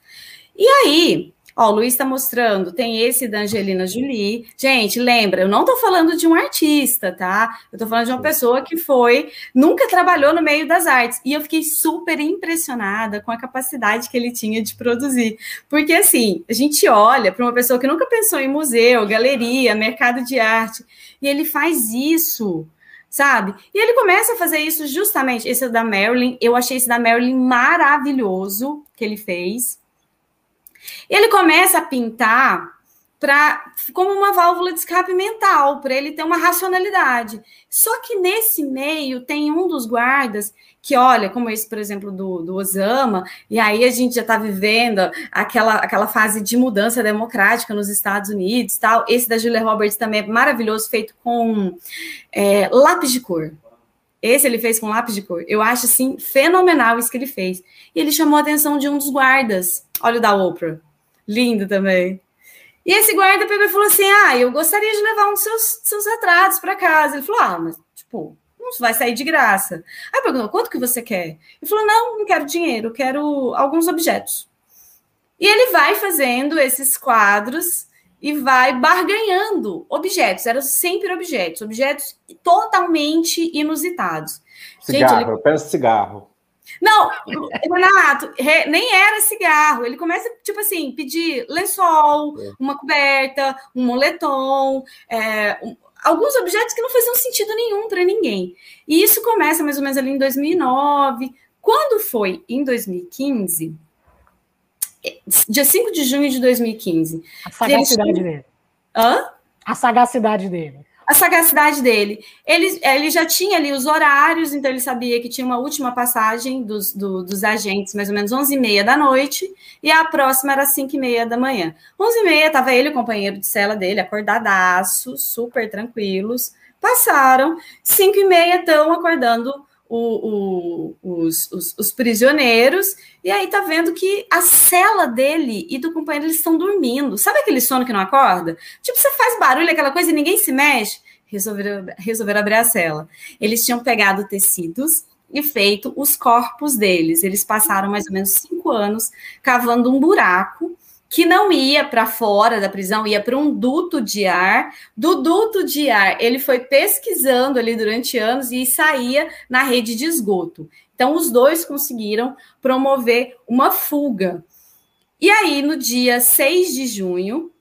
E aí, Ó, o Luiz está mostrando, tem esse da Angelina Jolie. Gente, lembra, eu não estou falando de um artista, tá? Eu estou falando de uma pessoa que foi, nunca trabalhou no meio das artes. E eu fiquei super impressionada com a capacidade que ele tinha de produzir. Porque, assim, a gente olha para uma pessoa que nunca pensou em museu, galeria, mercado de arte, e ele faz isso sabe? E ele começa a fazer isso justamente. Esse é da Marilyn, eu achei esse da Marilyn maravilhoso que ele fez. Ele começa a pintar para como uma válvula de escape mental, para ele ter uma racionalidade. Só que nesse meio tem um dos guardas que olha, como esse, por exemplo, do, do Osama, e aí a gente já está vivendo aquela, aquela fase de mudança democrática nos Estados Unidos, tal. Esse da Julia Roberts também é maravilhoso, feito com é, lápis de cor. Esse ele fez com lápis de cor. Eu acho assim fenomenal isso que ele fez. E ele chamou a atenção de um dos guardas. Olha o da Oprah. Lindo também. E esse guarda pegou e falou assim: Ah, eu gostaria de levar um dos seus, seus retratos para casa. Ele falou: Ah, mas, tipo, não vai sair de graça. Aí perguntou: Quanto que você quer? Ele falou: Não, não quero dinheiro, quero alguns objetos. E ele vai fazendo esses quadros e vai barganhando objetos. Eram sempre objetos, objetos totalmente inusitados. Cigarro, Gente, ele... eu penso cigarro. Não, Renato, nem era cigarro. Ele começa, tipo assim, pedir lençol, é. uma coberta, um moletom, é, um, alguns objetos que não faziam sentido nenhum para ninguém. E isso começa mais ou menos ali em 2009. Quando foi em 2015, dia 5 de junho de 2015. A sagacidade eles... dele. Hã? A sagacidade dele a sagacidade dele. Ele, ele já tinha ali os horários, então ele sabia que tinha uma última passagem dos, do, dos agentes, mais ou menos 11h30 da noite, e a próxima era 5h30 da manhã. 11h30 estava ele, o companheiro de cela dele, acordadaço, super tranquilos, passaram, 5h30 estão acordando o, o, os, os, os, prisioneiros, e aí tá vendo que a cela dele e do companheiro eles estão dormindo. Sabe aquele sono que não acorda? Tipo, você faz barulho, aquela coisa e ninguém se mexe. Resolveram, resolveram abrir a cela. Eles tinham pegado tecidos e feito os corpos deles. Eles passaram mais ou menos cinco anos cavando um buraco que não ia para fora da prisão, ia para um duto de ar. Do duto de ar, ele foi pesquisando ali durante anos e saía na rede de esgoto. Então, os dois conseguiram promover uma fuga. E aí, no dia 6 de junho,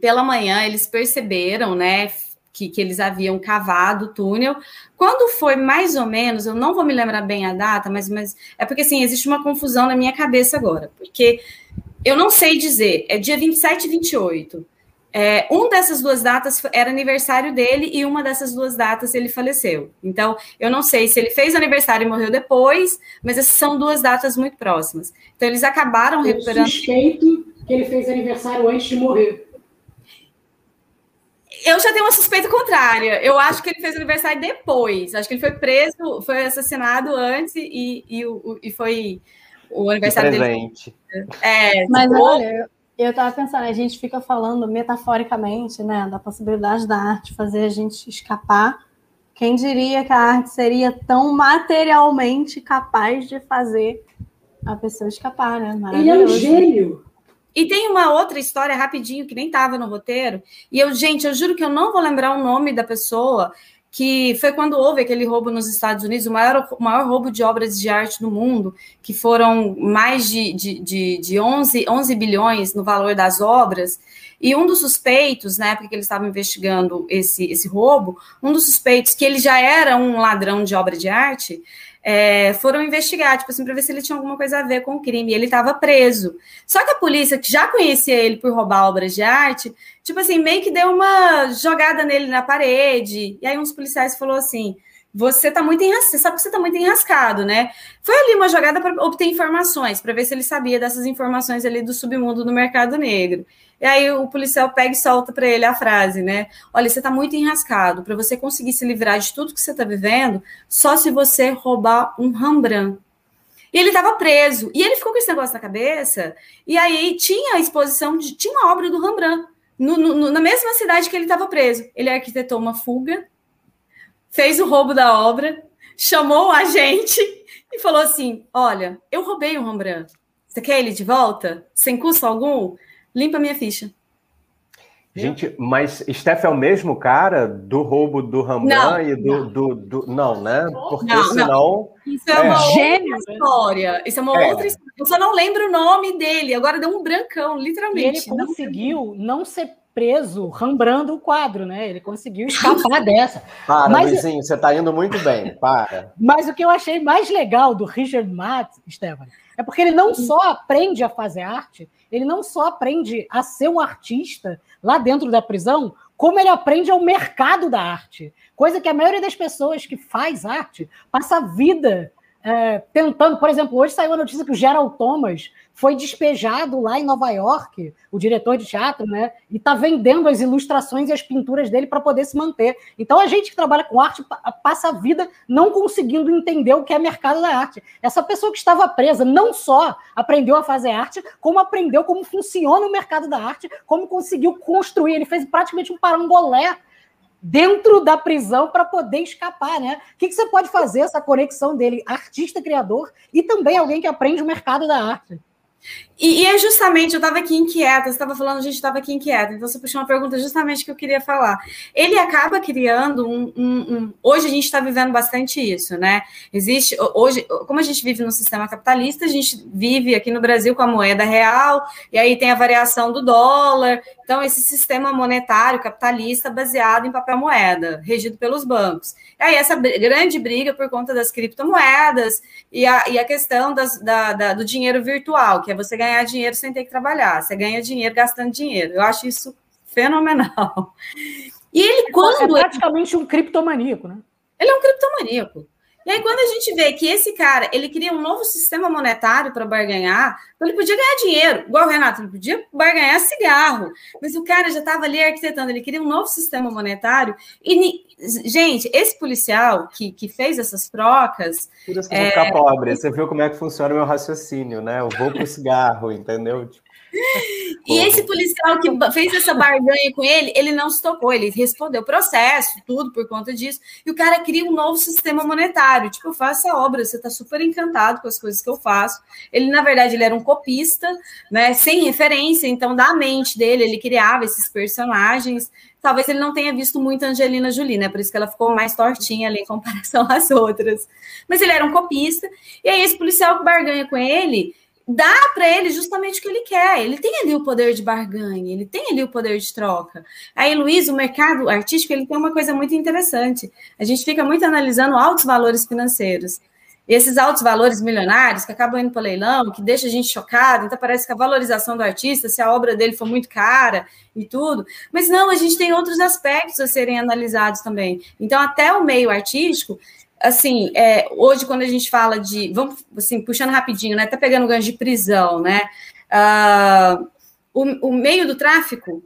pela manhã, eles perceberam, né, que, que eles haviam cavado o túnel. Quando foi mais ou menos, eu não vou me lembrar bem a data, mas, mas é porque assim, existe uma confusão na minha cabeça agora, porque eu não sei dizer, é dia 27 e 28. É, um dessas duas datas era aniversário dele e uma dessas duas datas ele faleceu. Então, eu não sei se ele fez aniversário e morreu depois, mas essas são duas datas muito próximas. Então, eles acabaram eu recuperando. suspeito que ele fez aniversário antes de morrer. Eu já tenho uma suspeita contrária. Eu acho que ele fez aniversário depois. Acho que ele foi preso, foi assassinado antes e, e, e foi o aniversário presente. dele. É, Mas tipo, olha, eu estava pensando, a gente fica falando metaforicamente, né, da possibilidade da arte fazer a gente escapar. Quem diria que a arte seria tão materialmente capaz de fazer a pessoa escapar, né? Ele é um gênio. E tem uma outra história rapidinho que nem estava no roteiro. E eu, gente, eu juro que eu não vou lembrar o nome da pessoa que foi quando houve aquele roubo nos Estados Unidos, o maior, o maior roubo de obras de arte do mundo, que foram mais de, de, de, de 11, 11 bilhões no valor das obras, e um dos suspeitos, na época que eles estavam investigando esse, esse roubo, um dos suspeitos, que ele já era um ladrão de obra de arte, é, foram investigar, tipo assim, para ver se ele tinha alguma coisa a ver com o crime. E ele estava preso. Só que a polícia, que já conhecia ele por roubar obras de arte, tipo assim, meio que deu uma jogada nele na parede. E aí uns policiais falou assim: você tá muito enrascado, você sabe que você tá muito enrascado, né? Foi ali uma jogada para obter informações, para ver se ele sabia dessas informações ali do submundo do mercado negro. E aí o policial pega e solta para ele a frase, né? Olha, você está muito enrascado. Para você conseguir se livrar de tudo que você está vivendo, só se você roubar um Rembrandt. E ele estava preso. E ele ficou com esse negócio na cabeça. E aí tinha a exposição de. Tinha uma obra do Rembrandt. No, no, na mesma cidade que ele estava preso. Ele arquitetou uma fuga, fez o roubo da obra, chamou o agente e falou assim: Olha, eu roubei o Rembrandt. Você quer ele de volta? Sem custo algum? Limpa minha ficha. Gente, mas Steph é o mesmo cara do roubo do Rambam e do, não. Do, do, Não, né? Porque não, senão. Não. Isso é, é uma outra história. Isso é uma é. outra história. Eu só não lembro o nome dele. Agora deu um brancão, literalmente. E ele conseguiu não ser preso rambrando o quadro, né? Ele conseguiu escapar dessa. Para, Mas, Luizinho, você está indo muito bem. Para. Mas o que eu achei mais legal do Richard Matt, Stefan, é porque ele não só aprende a fazer arte, ele não só aprende a ser um artista lá dentro da prisão, como ele aprende ao mercado da arte. Coisa que a maioria das pessoas que faz arte passa a vida é, tentando. Por exemplo, hoje saiu a notícia que o Gerald Thomas foi despejado lá em Nova York, o diretor de teatro, né? E está vendendo as ilustrações e as pinturas dele para poder se manter. Então a gente que trabalha com arte passa a vida não conseguindo entender o que é mercado da arte. Essa pessoa que estava presa não só aprendeu a fazer arte, como aprendeu como funciona o mercado da arte, como conseguiu construir. Ele fez praticamente um parangolé dentro da prisão para poder escapar, né? O que, que, você pode fazer essa conexão dele, artista criador e também alguém que aprende o mercado da arte? E, e, é justamente, eu estava aqui inquieta, você estava falando, a gente estava aqui inquieta, então você puxou uma pergunta justamente que eu queria falar. Ele acaba criando um. um, um hoje a gente está vivendo bastante isso, né? Existe, hoje, como a gente vive no sistema capitalista, a gente vive aqui no Brasil com a moeda real, e aí tem a variação do dólar, então esse sistema monetário capitalista baseado em papel moeda, regido pelos bancos. E aí essa grande briga por conta das criptomoedas e a, e a questão das, da, da, do dinheiro virtual, que é você ganhar ganhar dinheiro sem ter que trabalhar. Você ganha dinheiro gastando dinheiro. Eu acho isso fenomenal. E ele, é quando. É praticamente um criptomaníaco, né? Ele é um criptomaníaco. E aí, quando a gente vê que esse cara, ele cria um novo sistema monetário para barganhar, então ele podia ganhar dinheiro, igual o Renato, ele podia barganhar cigarro, mas o cara já estava ali arquitetando, ele queria um novo sistema monetário. E, gente, esse policial que, que fez essas trocas. Por isso que é... ficar pobre, você viu como é que funciona o meu raciocínio, né? Eu vou pro cigarro, entendeu? Tipo, e esse policial que fez essa barganha com ele, ele não se tocou, ele respondeu processo, tudo por conta disso. E o cara cria um novo sistema monetário. Tipo, eu faço a obra, você está super encantado com as coisas que eu faço. Ele, na verdade, ele era um copista, né? Sem referência, então, da mente dele, ele criava esses personagens. Talvez ele não tenha visto muito Angelina Jolie, né? Por isso que ela ficou mais tortinha ali em comparação às outras. Mas ele era um copista, e aí esse policial que barganha com ele dá para ele justamente o que ele quer. Ele tem ali o poder de barganha, ele tem ali o poder de troca. Aí, Luiz, o mercado artístico ele tem uma coisa muito interessante. A gente fica muito analisando altos valores financeiros. E esses altos valores milionários que acabam indo para leilão, que deixa a gente chocado, então parece que a valorização do artista, se a obra dele for muito cara e tudo. Mas não, a gente tem outros aspectos a serem analisados também. Então, até o meio artístico, assim, é, hoje quando a gente fala de, vamos assim, puxando rapidinho, né? Tá pegando gancho de prisão, né? Uh, o, o, meio do tráfico,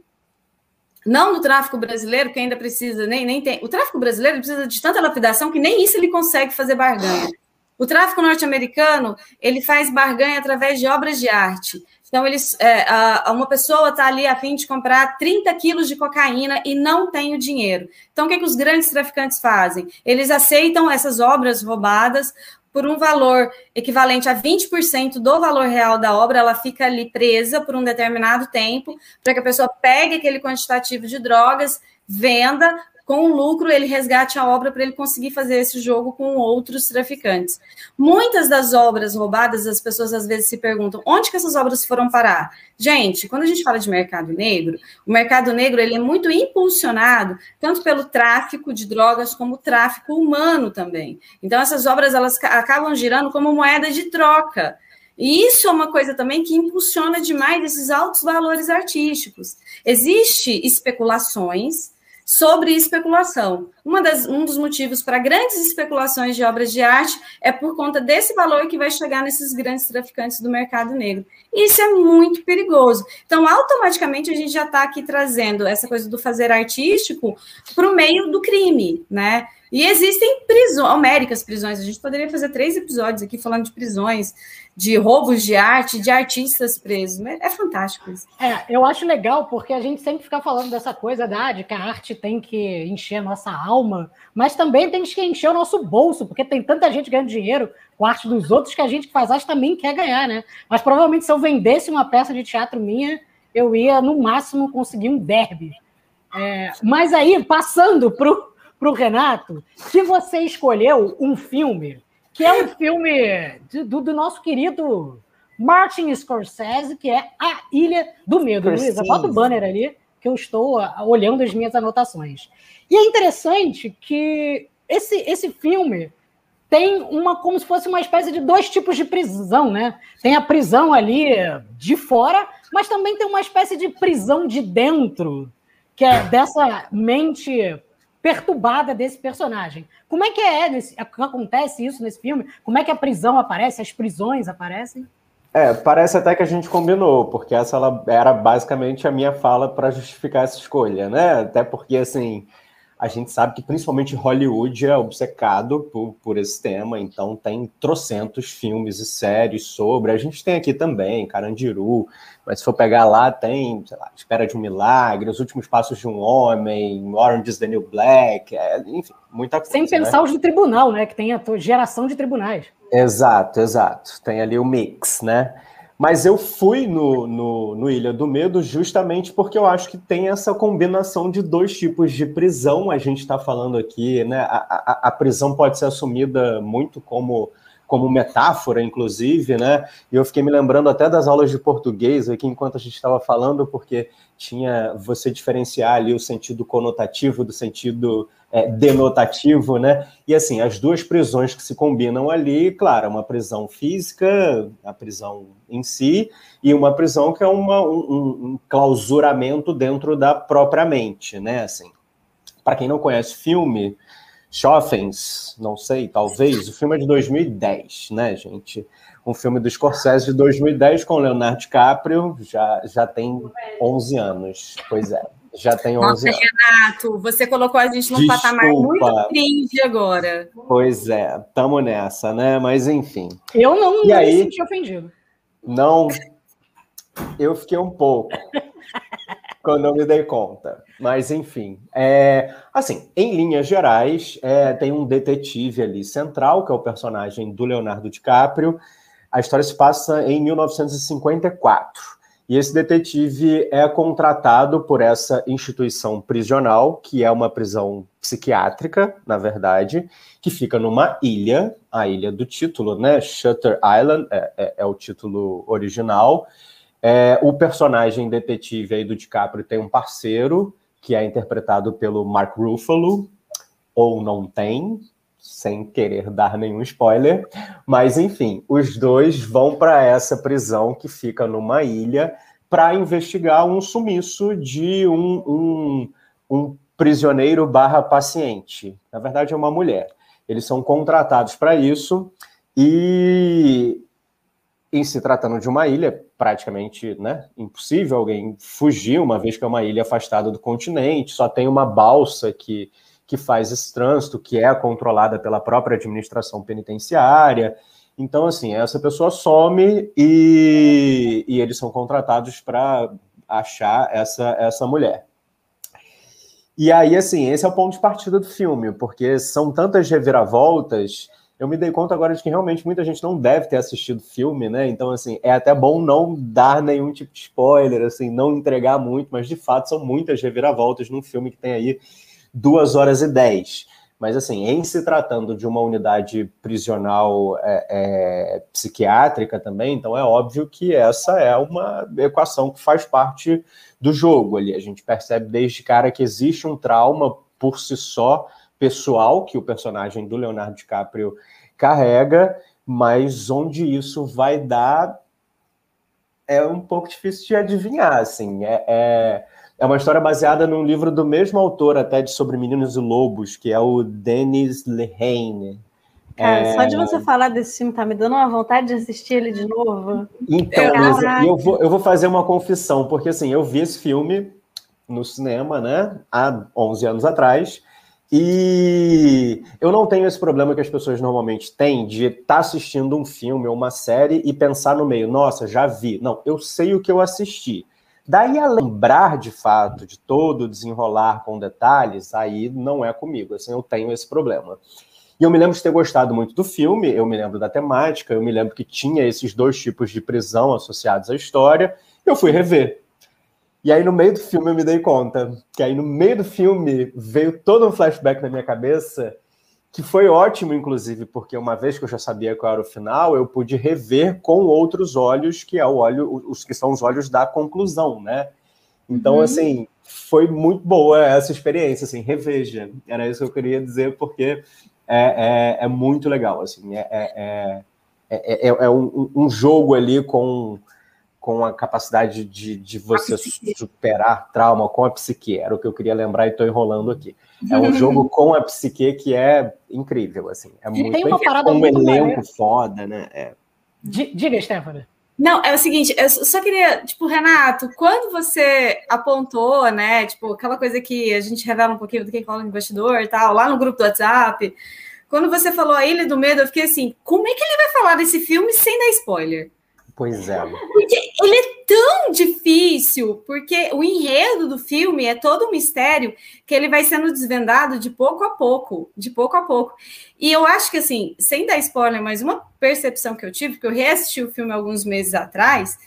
não do tráfico brasileiro, que ainda precisa, nem, nem tem. O tráfico brasileiro precisa de tanta lapidação que nem isso ele consegue fazer barganha. O tráfico norte-americano ele faz barganha através de obras de arte. Então, eles, é, a, uma pessoa está ali a fim de comprar 30 quilos de cocaína e não tem o dinheiro. Então, o que, que os grandes traficantes fazem? Eles aceitam essas obras roubadas por um valor equivalente a 20% do valor real da obra, ela fica ali presa por um determinado tempo, para que a pessoa pegue aquele quantitativo de drogas, venda, com o lucro, ele resgate a obra para ele conseguir fazer esse jogo com outros traficantes. Muitas das obras roubadas, as pessoas às vezes se perguntam onde que essas obras foram parar. Gente, quando a gente fala de mercado negro, o mercado negro ele é muito impulsionado tanto pelo tráfico de drogas como o tráfico humano também. Então essas obras elas acabam girando como moeda de troca. E isso é uma coisa também que impulsiona demais esses altos valores artísticos. Existem especulações sobre especulação. Das, um dos motivos para grandes especulações de obras de arte é por conta desse valor que vai chegar nesses grandes traficantes do mercado negro. Isso é muito perigoso. Então, automaticamente, a gente já está aqui trazendo essa coisa do fazer artístico para o meio do crime, né? E existem prisões, homéricas prisões. A gente poderia fazer três episódios aqui falando de prisões, de roubos de arte, de artistas presos. É fantástico isso. É, eu acho legal porque a gente sempre fica falando dessa coisa da, de que a arte tem que encher a nossa alma, mas também tem que encher o nosso bolso, porque tem tanta gente ganhando dinheiro com a arte dos outros que a gente que faz arte também quer ganhar, né? Mas provavelmente se eu vendesse uma peça de teatro minha, eu ia no máximo conseguir um derby. É, mas aí, passando para o Renato, se você escolheu um filme, que é um filme de, do, do, nosso querido Martin Scorsese, que é A Ilha do Medo. Luísa, bota o banner ali, que eu estou ah, olhando as minhas anotações. E é interessante que esse, esse filme tem uma como se fosse uma espécie de dois tipos de prisão, né? Tem a prisão ali de fora, mas também tem uma espécie de prisão de dentro, que é dessa mente perturbada desse personagem. Como é que é nesse, acontece isso nesse filme? Como é que a prisão aparece? As prisões aparecem? É, parece até que a gente combinou, porque essa era basicamente a minha fala para justificar essa escolha, né? Até porque assim, a gente sabe que principalmente Hollywood é obcecado por, por esse tema, então tem trocentos filmes e séries sobre. A gente tem aqui também, Carandiru, mas se for pegar lá, tem, sei lá, Espera de um Milagre, Os Últimos Passos de um Homem, Orange is the New Black, é, enfim, muita coisa. Sem pensar né? os de tribunal, né? Que tem a geração de tribunais. Exato, exato. Tem ali o mix, né? Mas eu fui no, no, no, Ilha do Medo justamente porque eu acho que tem essa combinação de dois tipos de prisão. A gente está falando aqui, né? A, a, a, prisão pode ser assumida muito como, como metáfora, inclusive, né? E eu fiquei me lembrando até das aulas de português aqui enquanto a gente estava falando, porque tinha você diferenciar ali o sentido conotativo do sentido é, denotativo, né? E assim, as duas prisões que se combinam ali, claro, uma prisão física, a prisão em si, e uma prisão que é uma, um, um clausuramento dentro da própria mente, né? Assim, para quem não conhece filme, Schoffens, não sei, talvez, o filme é de 2010, né, gente? um filme do Scorsese de 2010 com Leonardo DiCaprio, já, já tem 11 anos. Pois é, já tem 11 Nossa, anos. Renato, você colocou a gente num Desculpa. patamar muito cringe agora. Pois é, tamo nessa, né? Mas enfim. Eu não, e não aí, me senti ofendido. Não, eu fiquei um pouco. quando eu me dei conta. Mas, enfim. É, assim, em linhas gerais, é, tem um detetive ali central, que é o personagem do Leonardo DiCaprio, a história se passa em 1954. E esse detetive é contratado por essa instituição prisional, que é uma prisão psiquiátrica, na verdade, que fica numa ilha, a ilha do título, né? Shutter Island é, é, é o título original. É, o personagem detetive aí do DiCaprio tem um parceiro, que é interpretado pelo Mark Ruffalo, ou não tem, sem querer dar nenhum spoiler, mas enfim, os dois vão para essa prisão que fica numa ilha para investigar um sumiço de um, um, um prisioneiro barra paciente. Na verdade, é uma mulher. Eles são contratados para isso e, em se tratando de uma ilha, praticamente né, impossível alguém fugir, uma vez que é uma ilha afastada do continente, só tem uma balsa que que faz esse trânsito, que é controlada pela própria administração penitenciária. Então, assim, essa pessoa some e, e eles são contratados para achar essa, essa mulher. E aí, assim, esse é o ponto de partida do filme, porque são tantas reviravoltas. Eu me dei conta agora de que realmente muita gente não deve ter assistido o filme, né? Então, assim, é até bom não dar nenhum tipo de spoiler, assim, não entregar muito, mas de fato são muitas reviravoltas num filme que tem aí duas horas e dez. Mas, assim, em se tratando de uma unidade prisional é, é, psiquiátrica também, então é óbvio que essa é uma equação que faz parte do jogo ali. A gente percebe desde cara que existe um trauma por si só, pessoal, que o personagem do Leonardo DiCaprio carrega, mas onde isso vai dar é um pouco difícil de adivinhar, assim. é, é é uma história baseada num livro do mesmo autor, até de sobre meninos e lobos, que é o Denis Lehane. Cara, é... só de você falar desse filme tá me dando uma vontade de assistir ele de novo. Então, eu, eu, vou, eu vou fazer uma confissão, porque assim, eu vi esse filme no cinema, né, há 11 anos atrás, e eu não tenho esse problema que as pessoas normalmente têm de estar tá assistindo um filme ou uma série e pensar no meio, nossa, já vi. Não, eu sei o que eu assisti. Daí a lembrar de fato de todo desenrolar com detalhes, aí não é comigo, assim, eu tenho esse problema. E eu me lembro de ter gostado muito do filme, eu me lembro da temática, eu me lembro que tinha esses dois tipos de prisão associados à história, eu fui rever. E aí no meio do filme eu me dei conta que aí no meio do filme veio todo um flashback na minha cabeça que foi ótimo, inclusive, porque uma vez que eu já sabia qual era o final, eu pude rever com outros olhos, que é o olho, os que são os olhos da conclusão, né? Então, uhum. assim, foi muito boa essa experiência, assim, reveja. Era isso que eu queria dizer, porque é, é, é muito legal, assim, é, é, é, é um, um, jogo ali com, com a capacidade de, de você superar trauma com a psique, era o que eu queria lembrar e estou enrolando aqui. É um jogo com a psique que é incrível, assim. É e muito tem uma parada com um elenco foda, né? É. Diga, Stephanie. Não, é o seguinte, eu só queria, tipo, Renato, quando você apontou, né, tipo, aquela coisa que a gente revela um pouquinho do que rola no bastidor e tal, lá no grupo do WhatsApp, quando você falou a Ilha do Medo, eu fiquei assim, como é que ele vai falar desse filme sem dar spoiler? Pois é. Porque ele é tão tão difícil, porque o enredo do filme é todo um mistério que ele vai sendo desvendado de pouco a pouco, de pouco a pouco. E eu acho que, assim, sem dar spoiler, mas uma percepção que eu tive, que eu reassisti o filme alguns meses atrás,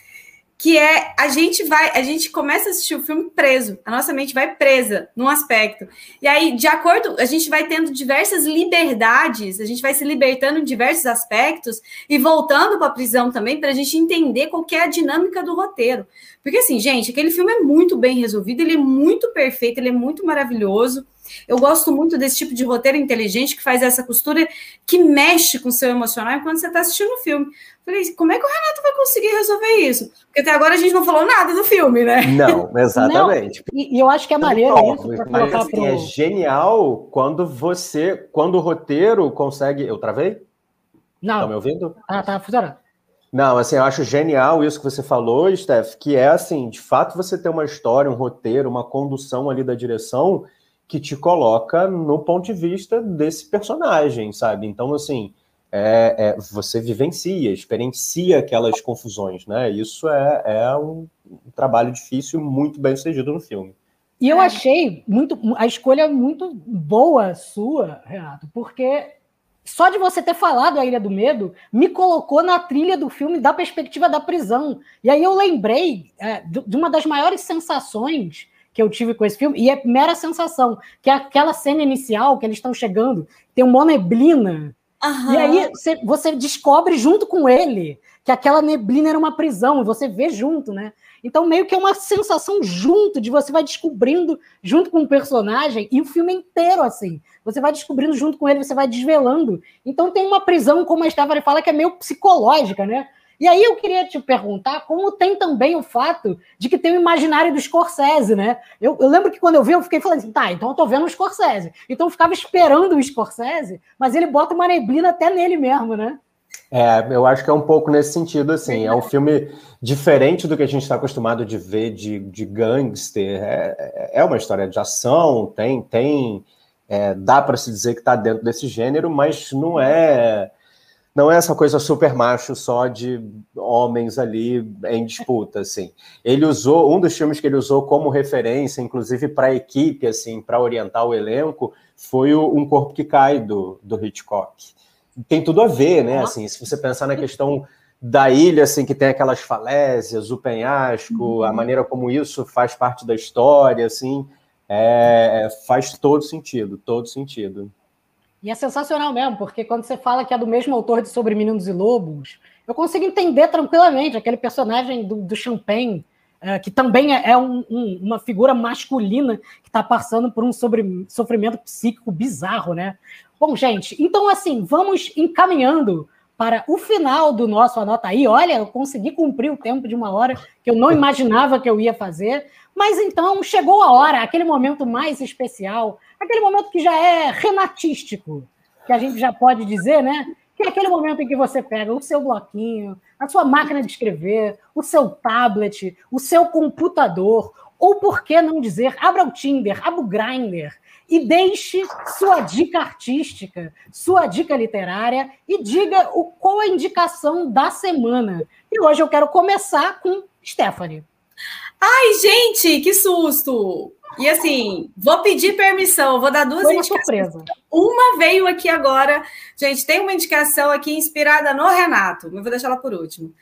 que é a gente vai, a gente começa a assistir o filme preso, a nossa mente vai presa num aspecto. E aí, de acordo, a gente vai tendo diversas liberdades, a gente vai se libertando em diversos aspectos e voltando para a prisão também para a gente entender qual é a dinâmica do roteiro. Porque assim, gente, aquele filme é muito bem resolvido, ele é muito perfeito, ele é muito maravilhoso. Eu gosto muito desse tipo de roteiro inteligente que faz essa costura que mexe com o seu emocional enquanto você está assistindo o filme. Falei, como é que o Renato vai conseguir resolver isso? Porque até agora a gente não falou nada do filme, né? Não, exatamente. Não, e, e, eu acho que é maneiro não, isso colocar assim, pro... É genial quando você, quando o roteiro consegue. Eu travei? Não. Tá me ouvindo? Ah, tá funcionando. Não, assim, eu acho genial isso que você falou, Steph, que é assim, de fato você tem uma história, um roteiro, uma condução ali da direção que te coloca no ponto de vista desse personagem, sabe? Então, assim, é, é, você vivencia, experiencia aquelas confusões, né? Isso é, é um, trabalho difícil, muito bem sucedido no filme. E eu achei muito a escolha muito boa sua, Renato, porque só de você ter falado a Ilha do Medo me colocou na trilha do filme da perspectiva da prisão. E aí eu lembrei é, de uma das maiores sensações que eu tive com esse filme, e é mera sensação, que é aquela cena inicial que eles estão chegando, tem uma neblina, uhum. e aí você, descobre junto com ele que aquela neblina era uma prisão, e você vê junto, né? Então, meio que é uma sensação junto, de você vai descobrindo junto com o personagem, e o filme inteiro, assim. Você vai descobrindo junto com ele, você vai desvelando. Então, tem uma prisão, como a Stephanie fala, que é meio psicológica, né? E aí eu queria te perguntar como tem também o fato de que tem o imaginário do Scorsese, né? Eu, eu lembro que quando eu vi, eu fiquei falando assim, tá, então eu tô vendo o Scorsese. Então eu ficava esperando o Scorsese, mas ele bota uma neblina até nele mesmo, né? É, eu acho que é um pouco nesse sentido, assim. É um filme diferente do que a gente está acostumado de ver de, de gangster. É, é uma história de ação, tem, tem, é, dá para se dizer que está dentro desse gênero, mas não é não é essa coisa super macho só de homens ali em disputa, assim. Ele usou um dos filmes que ele usou como referência, inclusive para a equipe, assim, para orientar o elenco, foi o Um Corpo que Cai do, do Hitchcock. Tem tudo a ver, né? Assim, se você pensar na questão da ilha, assim, que tem aquelas falésias, o penhasco, uhum. a maneira como isso faz parte da história, assim, é, faz todo sentido, todo sentido. E é sensacional mesmo, porque quando você fala que é do mesmo autor de Sobre Meninos e Lobos, eu consigo entender tranquilamente aquele personagem do, do Champagne, é, que também é, é um, um, uma figura masculina que está passando por um sobre, sofrimento psíquico bizarro, né? Bom, gente, então assim, vamos encaminhando para o final do nosso Anota aí. Olha, eu consegui cumprir o tempo de uma hora que eu não imaginava que eu ia fazer. Mas então chegou a hora, aquele momento mais especial, aquele momento que já é renatístico, que a gente já pode dizer, né? Que é aquele momento em que você pega o seu bloquinho, a sua máquina de escrever, o seu tablet, o seu computador, ou por que não dizer, abra o Tinder, abra o Grindr e deixe sua dica artística, sua dica literária e diga o, qual a indicação da semana. E hoje eu quero começar com Stephanie. Ai, gente, que susto! E assim, vou pedir permissão, vou dar duas Foi indicações. Surpresa. Uma veio aqui agora. Gente, tem uma indicação aqui inspirada no Renato, mas vou deixar ela por último.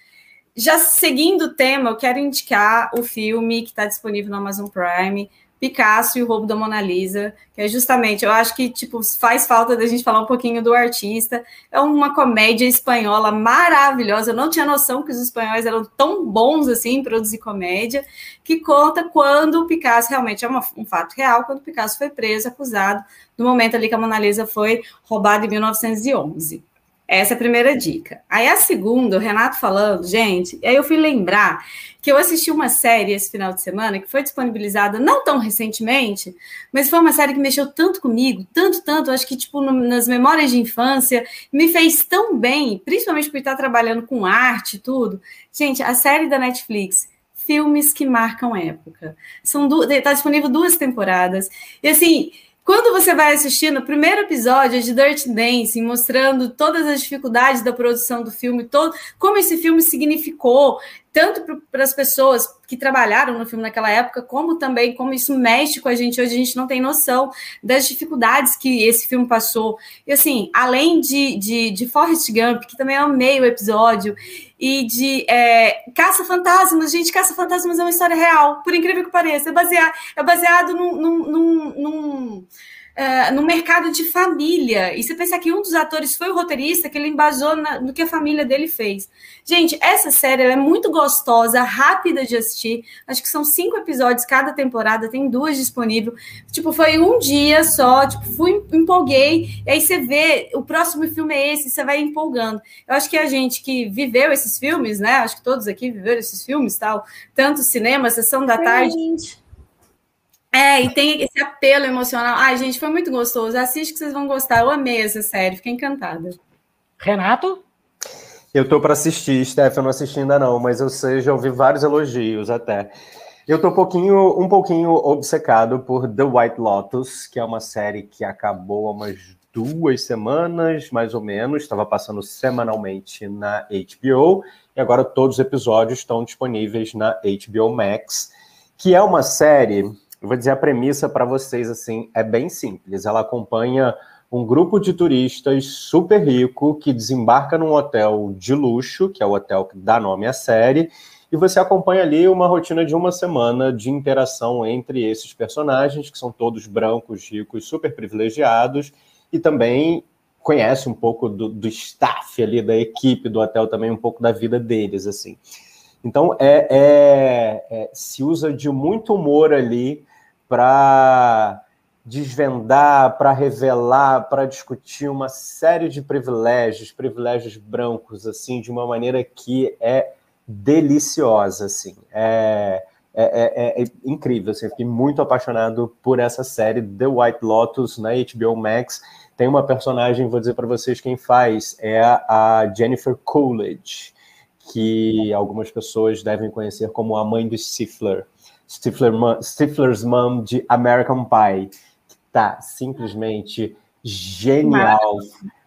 Já seguindo o tema, eu quero indicar o filme que está disponível no Amazon Prime, Picasso e o roubo da Mona Lisa, que é justamente, eu acho que tipo faz falta da gente falar um pouquinho do artista. É uma comédia espanhola maravilhosa. Eu não tinha noção que os espanhóis eram tão bons assim em produzir comédia, que conta quando o Picasso realmente é uma, um fato real, quando o Picasso foi preso, acusado, no momento ali que a Mona Lisa foi roubada em 1911. Essa é a primeira dica. Aí a segunda, o Renato falando, gente, aí eu fui lembrar que eu assisti uma série esse final de semana que foi disponibilizada não tão recentemente, mas foi uma série que mexeu tanto comigo, tanto, tanto, acho que tipo no, nas memórias de infância, me fez tão bem, principalmente por estar trabalhando com arte e tudo. Gente, a série da Netflix, filmes que marcam época. São está disponível duas temporadas. E assim, quando você vai assistir no primeiro episódio de Dirty Dancing, mostrando todas as dificuldades da produção do filme, todo, como esse filme significou tanto para as pessoas que trabalharam no filme naquela época, como também como isso mexe com a gente hoje, a gente não tem noção das dificuldades que esse filme passou. E assim, além de, de, de Forrest Gump, que também amei o episódio, e de é, Caça-Fantasmas, gente, Caça-Fantasmas é uma história real, por incrível que pareça, é baseado, é baseado num, num, num uh, no mercado de família. E você pensar que um dos atores foi o roteirista, que ele embasou na, no que a família dele fez. Gente, essa série é muito gostosa, rápida de assistir. Acho que são cinco episódios cada temporada, tem duas disponíveis. Tipo, foi um dia só, tipo, fui, empolguei. E aí você vê, o próximo filme é esse, você vai empolgando. Eu acho que a gente que viveu esses filmes, né? Acho que todos aqui viveram esses filmes, tal, tanto cinema, sessão da tarde. É, e tem esse apelo emocional. Ai, gente, foi muito gostoso. Assiste que vocês vão gostar. Eu amei essa série, fiquei encantada. Renato? Eu tô para assistir, Steph, eu não assisti ainda não, mas eu sei, já ouvi vários elogios até. Eu tô um pouquinho, um pouquinho obcecado por The White Lotus, que é uma série que acabou há umas duas semanas, mais ou menos, estava passando semanalmente na HBO, e agora todos os episódios estão disponíveis na HBO Max, que é uma série eu vou dizer a premissa para vocês assim, é bem simples. Ela acompanha um grupo de turistas super rico que desembarca num hotel de luxo, que é o hotel que dá nome à série, e você acompanha ali uma rotina de uma semana de interação entre esses personagens, que são todos brancos, ricos, super privilegiados, e também conhece um pouco do, do staff ali, da equipe do hotel, também um pouco da vida deles, assim. Então, é, é, é, se usa de muito humor ali para desvendar, para revelar, para discutir uma série de privilégios, privilégios brancos, assim, de uma maneira que é deliciosa, assim. É, é, é, é incrível, assim, fiquei muito apaixonado por essa série The White Lotus na HBO Max. Tem uma personagem, vou dizer para vocês quem faz, é a Jennifer Coolidge, que algumas pessoas devem conhecer como a mãe do Stifler. Stifler, Stifler's Mom de American Pie, que tá simplesmente genial,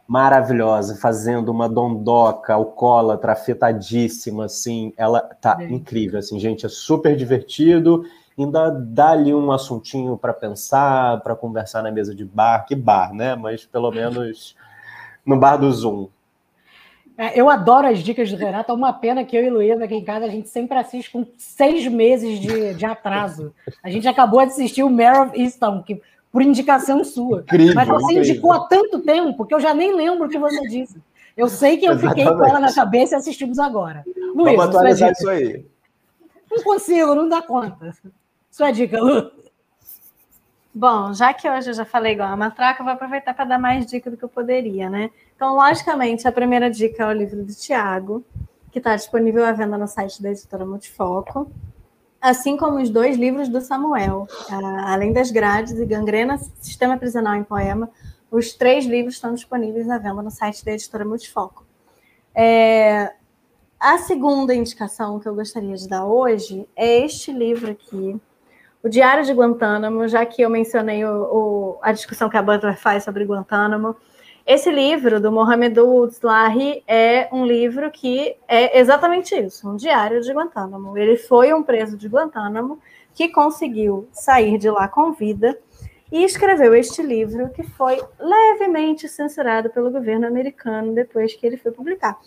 maravilhosa, fazendo uma dondoca alcoólatra, afetadíssima, assim, ela tá é. incrível, assim, gente, é super divertido, ainda dá ali um assuntinho para pensar, para conversar na mesa de bar, que bar, né? Mas pelo menos no bar do Zoom. É, eu adoro as dicas do Renato. É uma pena que eu e Luísa aqui em casa a gente sempre assiste com seis meses de, de atraso. A gente acabou de assistir o Mare of Easton, que, por indicação sua. Incrível, Mas você incrível. indicou há tanto tempo que eu já nem lembro o que você disse. Eu sei que eu Exatamente. fiquei com ela na cabeça e assistimos agora. Luísa, Vamos atualizar isso aí. Não consigo, não dá conta. Sua dica, Lu. Bom, já que hoje eu já falei igual a matraca, eu vou aproveitar para dar mais dica do que eu poderia, né? Então, logicamente, a primeira dica é o livro do Tiago, que está disponível à venda no site da editora Multifoco, assim como os dois livros do Samuel, Além das Grades e Gangrena, Sistema Prisional em Poema. Os três livros estão disponíveis à venda no site da editora Multifoco. É... A segunda indicação que eu gostaria de dar hoje é este livro aqui, o Diário de Guantánamo, já que eu mencionei o, o, a discussão que a Butler faz sobre Guantánamo. Esse livro, do Mohamed Oudslahi, é um livro que é exatamente isso, um diário de Guantánamo. Ele foi um preso de Guantánamo que conseguiu sair de lá com vida e escreveu este livro que foi levemente censurado pelo governo americano depois que ele foi publicar.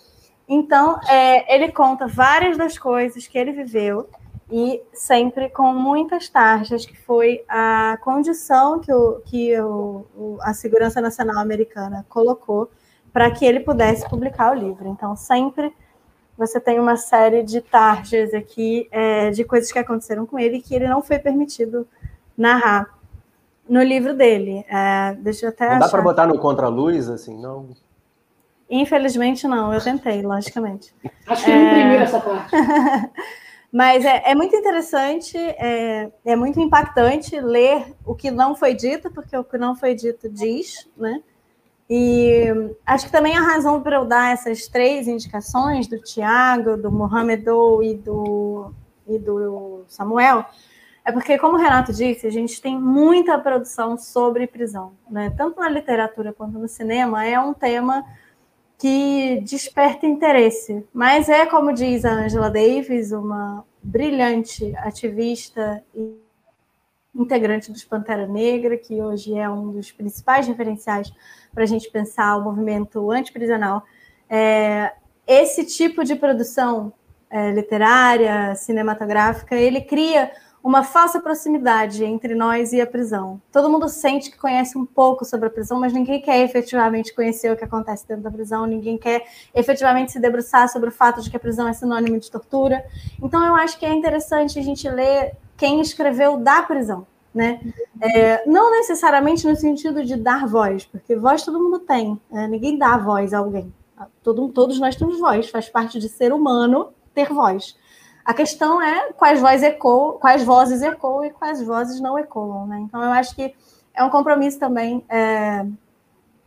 Então, é, ele conta várias das coisas que ele viveu e sempre com muitas taxas, que foi a condição que, o, que o, a Segurança Nacional Americana colocou para que ele pudesse publicar o livro. Então, sempre você tem uma série de tarjas aqui é, de coisas que aconteceram com ele que ele não foi permitido narrar no livro dele. É, deixa eu até Não achar. dá para botar no contra-luz, assim, não? Infelizmente, não. Eu tentei, logicamente. Acho que é... eu imprimi essa parte. Mas é, é muito interessante, é, é, muito impactante ler o que não foi dito, porque o que não foi dito diz, né? E acho que também a razão para eu dar essas três indicações do Tiago, do Mohamed e do, e do Samuel é porque, como o Renato disse, a gente tem muita produção sobre prisão, né? Tanto na literatura quanto no cinema, é um tema que desperta interesse. Mas é, como diz a Angela Davis, uma brilhante ativista e integrante dos Pantera Negra, que hoje é um dos principais referenciais para a gente pensar o movimento antiprisional. É, esse tipo de produção é, literária, cinematográfica, ele cria uma falsa proximidade entre nós e a prisão. Todo mundo sente que conhece um pouco sobre a prisão, mas ninguém quer efetivamente conhecer o que acontece dentro da prisão, ninguém quer efetivamente se debruçar sobre o fato de que a prisão é sinônimo de tortura. Então, eu acho que é interessante a gente ler quem escreveu da prisão. Né? É, não necessariamente no sentido de dar voz, porque voz todo mundo tem, né? ninguém dá voz a alguém. Todo, todos nós temos voz, faz parte de ser humano ter voz. A questão é quais vozes ecoam, quais vozes ecoam e quais vozes não ecoam, né? Então eu acho que é um compromisso também é,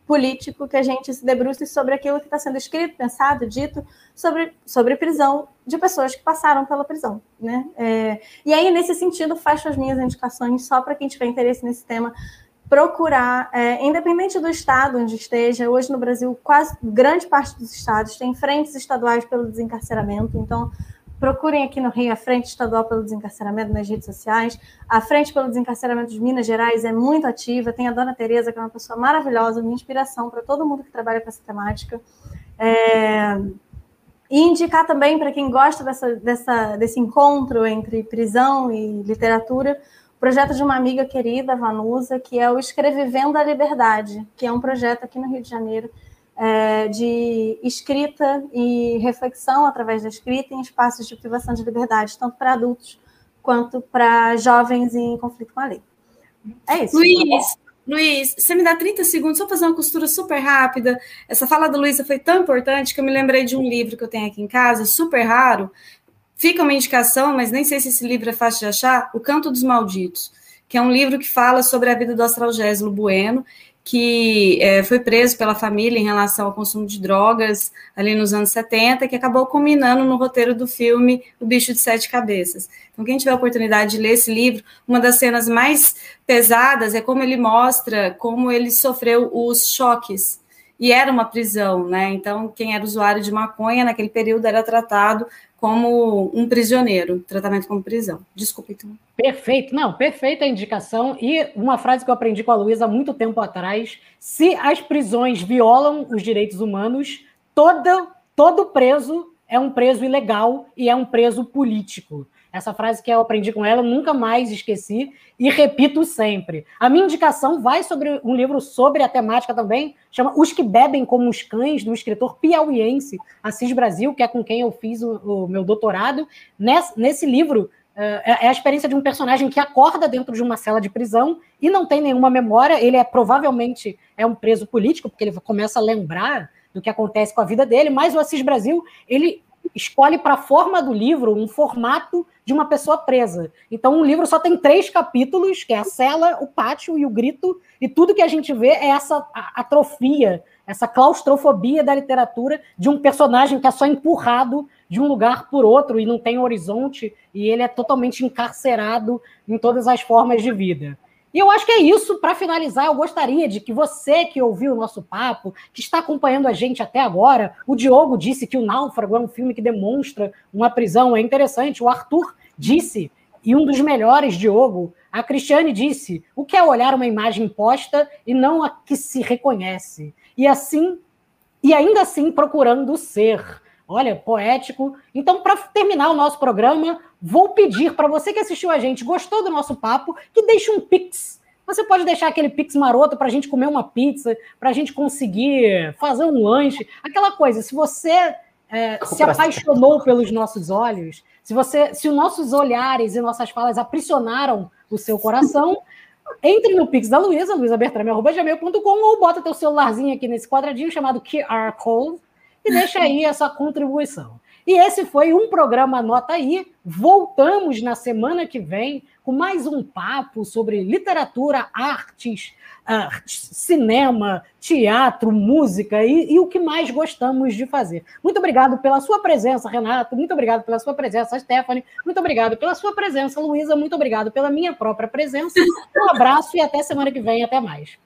político que a gente se debruce sobre aquilo que está sendo escrito, pensado, dito sobre, sobre prisão de pessoas que passaram pela prisão, né? É, e aí nesse sentido faço as minhas indicações só para quem tiver interesse nesse tema procurar, é, independente do estado onde esteja, hoje no Brasil quase grande parte dos estados tem frentes estaduais pelo desencarceramento, então Procurem aqui no Rio a Frente Estadual pelo Desencarceramento nas redes sociais. A Frente pelo Desencarceramento de Minas Gerais é muito ativa. Tem a Dona Tereza, que é uma pessoa maravilhosa, uma inspiração para todo mundo que trabalha com essa temática. É... E indicar também para quem gosta dessa, dessa, desse encontro entre prisão e literatura, o projeto de uma amiga querida, Vanusa, que é o Escrevivendo a Liberdade, que é um projeto aqui no Rio de Janeiro é, de escrita e reflexão através da escrita em espaços de privação de liberdade, tanto para adultos quanto para jovens em conflito com a lei. É isso. Luiz, Luiz, você me dá 30 segundos só fazer uma costura super rápida. Essa fala da Luísa foi tão importante que eu me lembrei de um livro que eu tenho aqui em casa, super raro. Fica uma indicação, mas nem sei se esse livro é fácil de achar, O Canto dos Malditos, que é um livro que fala sobre a vida do Astralgésilo Bueno que é, foi preso pela família em relação ao consumo de drogas ali nos anos 70, que acabou culminando no roteiro do filme O Bicho de Sete Cabeças. Então, quem tiver a oportunidade de ler esse livro, uma das cenas mais pesadas é como ele mostra como ele sofreu os choques. E era uma prisão, né? Então, quem era usuário de maconha naquele período era tratado como um prisioneiro, tratamento como prisão. Desculpa, então. Perfeito, não, perfeita a indicação. E uma frase que eu aprendi com a Luísa há muito tempo atrás: se as prisões violam os direitos humanos, todo, todo preso é um preso ilegal e é um preso político. Essa frase que eu aprendi com ela, nunca mais esqueci e repito sempre. A minha indicação vai sobre um livro sobre a temática também, chama Os que Bebem como os Cães, do escritor piauiense Assis Brasil, que é com quem eu fiz o, o meu doutorado. Nesse, nesse livro, uh, é a experiência de um personagem que acorda dentro de uma cela de prisão e não tem nenhuma memória. Ele é provavelmente é um preso político, porque ele começa a lembrar do que acontece com a vida dele, mas o Assis Brasil, ele escolhe para a forma do livro um formato de uma pessoa presa. Então, o livro só tem três capítulos, que é a cela, o pátio e o grito, e tudo que a gente vê é essa atrofia, essa claustrofobia da literatura de um personagem que é só empurrado de um lugar por outro e não tem horizonte, e ele é totalmente encarcerado em todas as formas de vida. E eu acho que é isso. Para finalizar, eu gostaria de que você que ouviu o nosso papo, que está acompanhando a gente até agora, o Diogo disse que o Náufrago é um filme que demonstra uma prisão, é interessante. O Arthur disse, e um dos melhores, Diogo, a Cristiane disse: o que é olhar uma imagem posta e não a que se reconhece? E assim, e ainda assim procurando ser. Olha, poético. Então, para terminar o nosso programa, vou pedir para você que assistiu a gente, gostou do nosso papo, que deixe um pix. Você pode deixar aquele pix maroto para a gente comer uma pizza, para a gente conseguir fazer um lanche, aquela coisa. Se você é, se apaixonou pelos nossos olhos, se você, se os nossos olhares e nossas falas aprisionaram o seu coração, entre no Pix da Luísa, luisabertrame.gmail.com ou bota teu celularzinho aqui nesse quadradinho chamado QR Code e deixa aí essa contribuição. E esse foi um programa Nota aí. Voltamos na semana que vem com mais um papo sobre literatura, artes, uh, cinema, teatro, música e, e, o que mais gostamos de fazer. Muito obrigado pela sua presença, Renato. Muito obrigado pela sua presença, Stephanie. Muito obrigado pela sua presença, Luísa. Muito obrigado pela minha própria presença. Um abraço e até semana que vem. Até mais.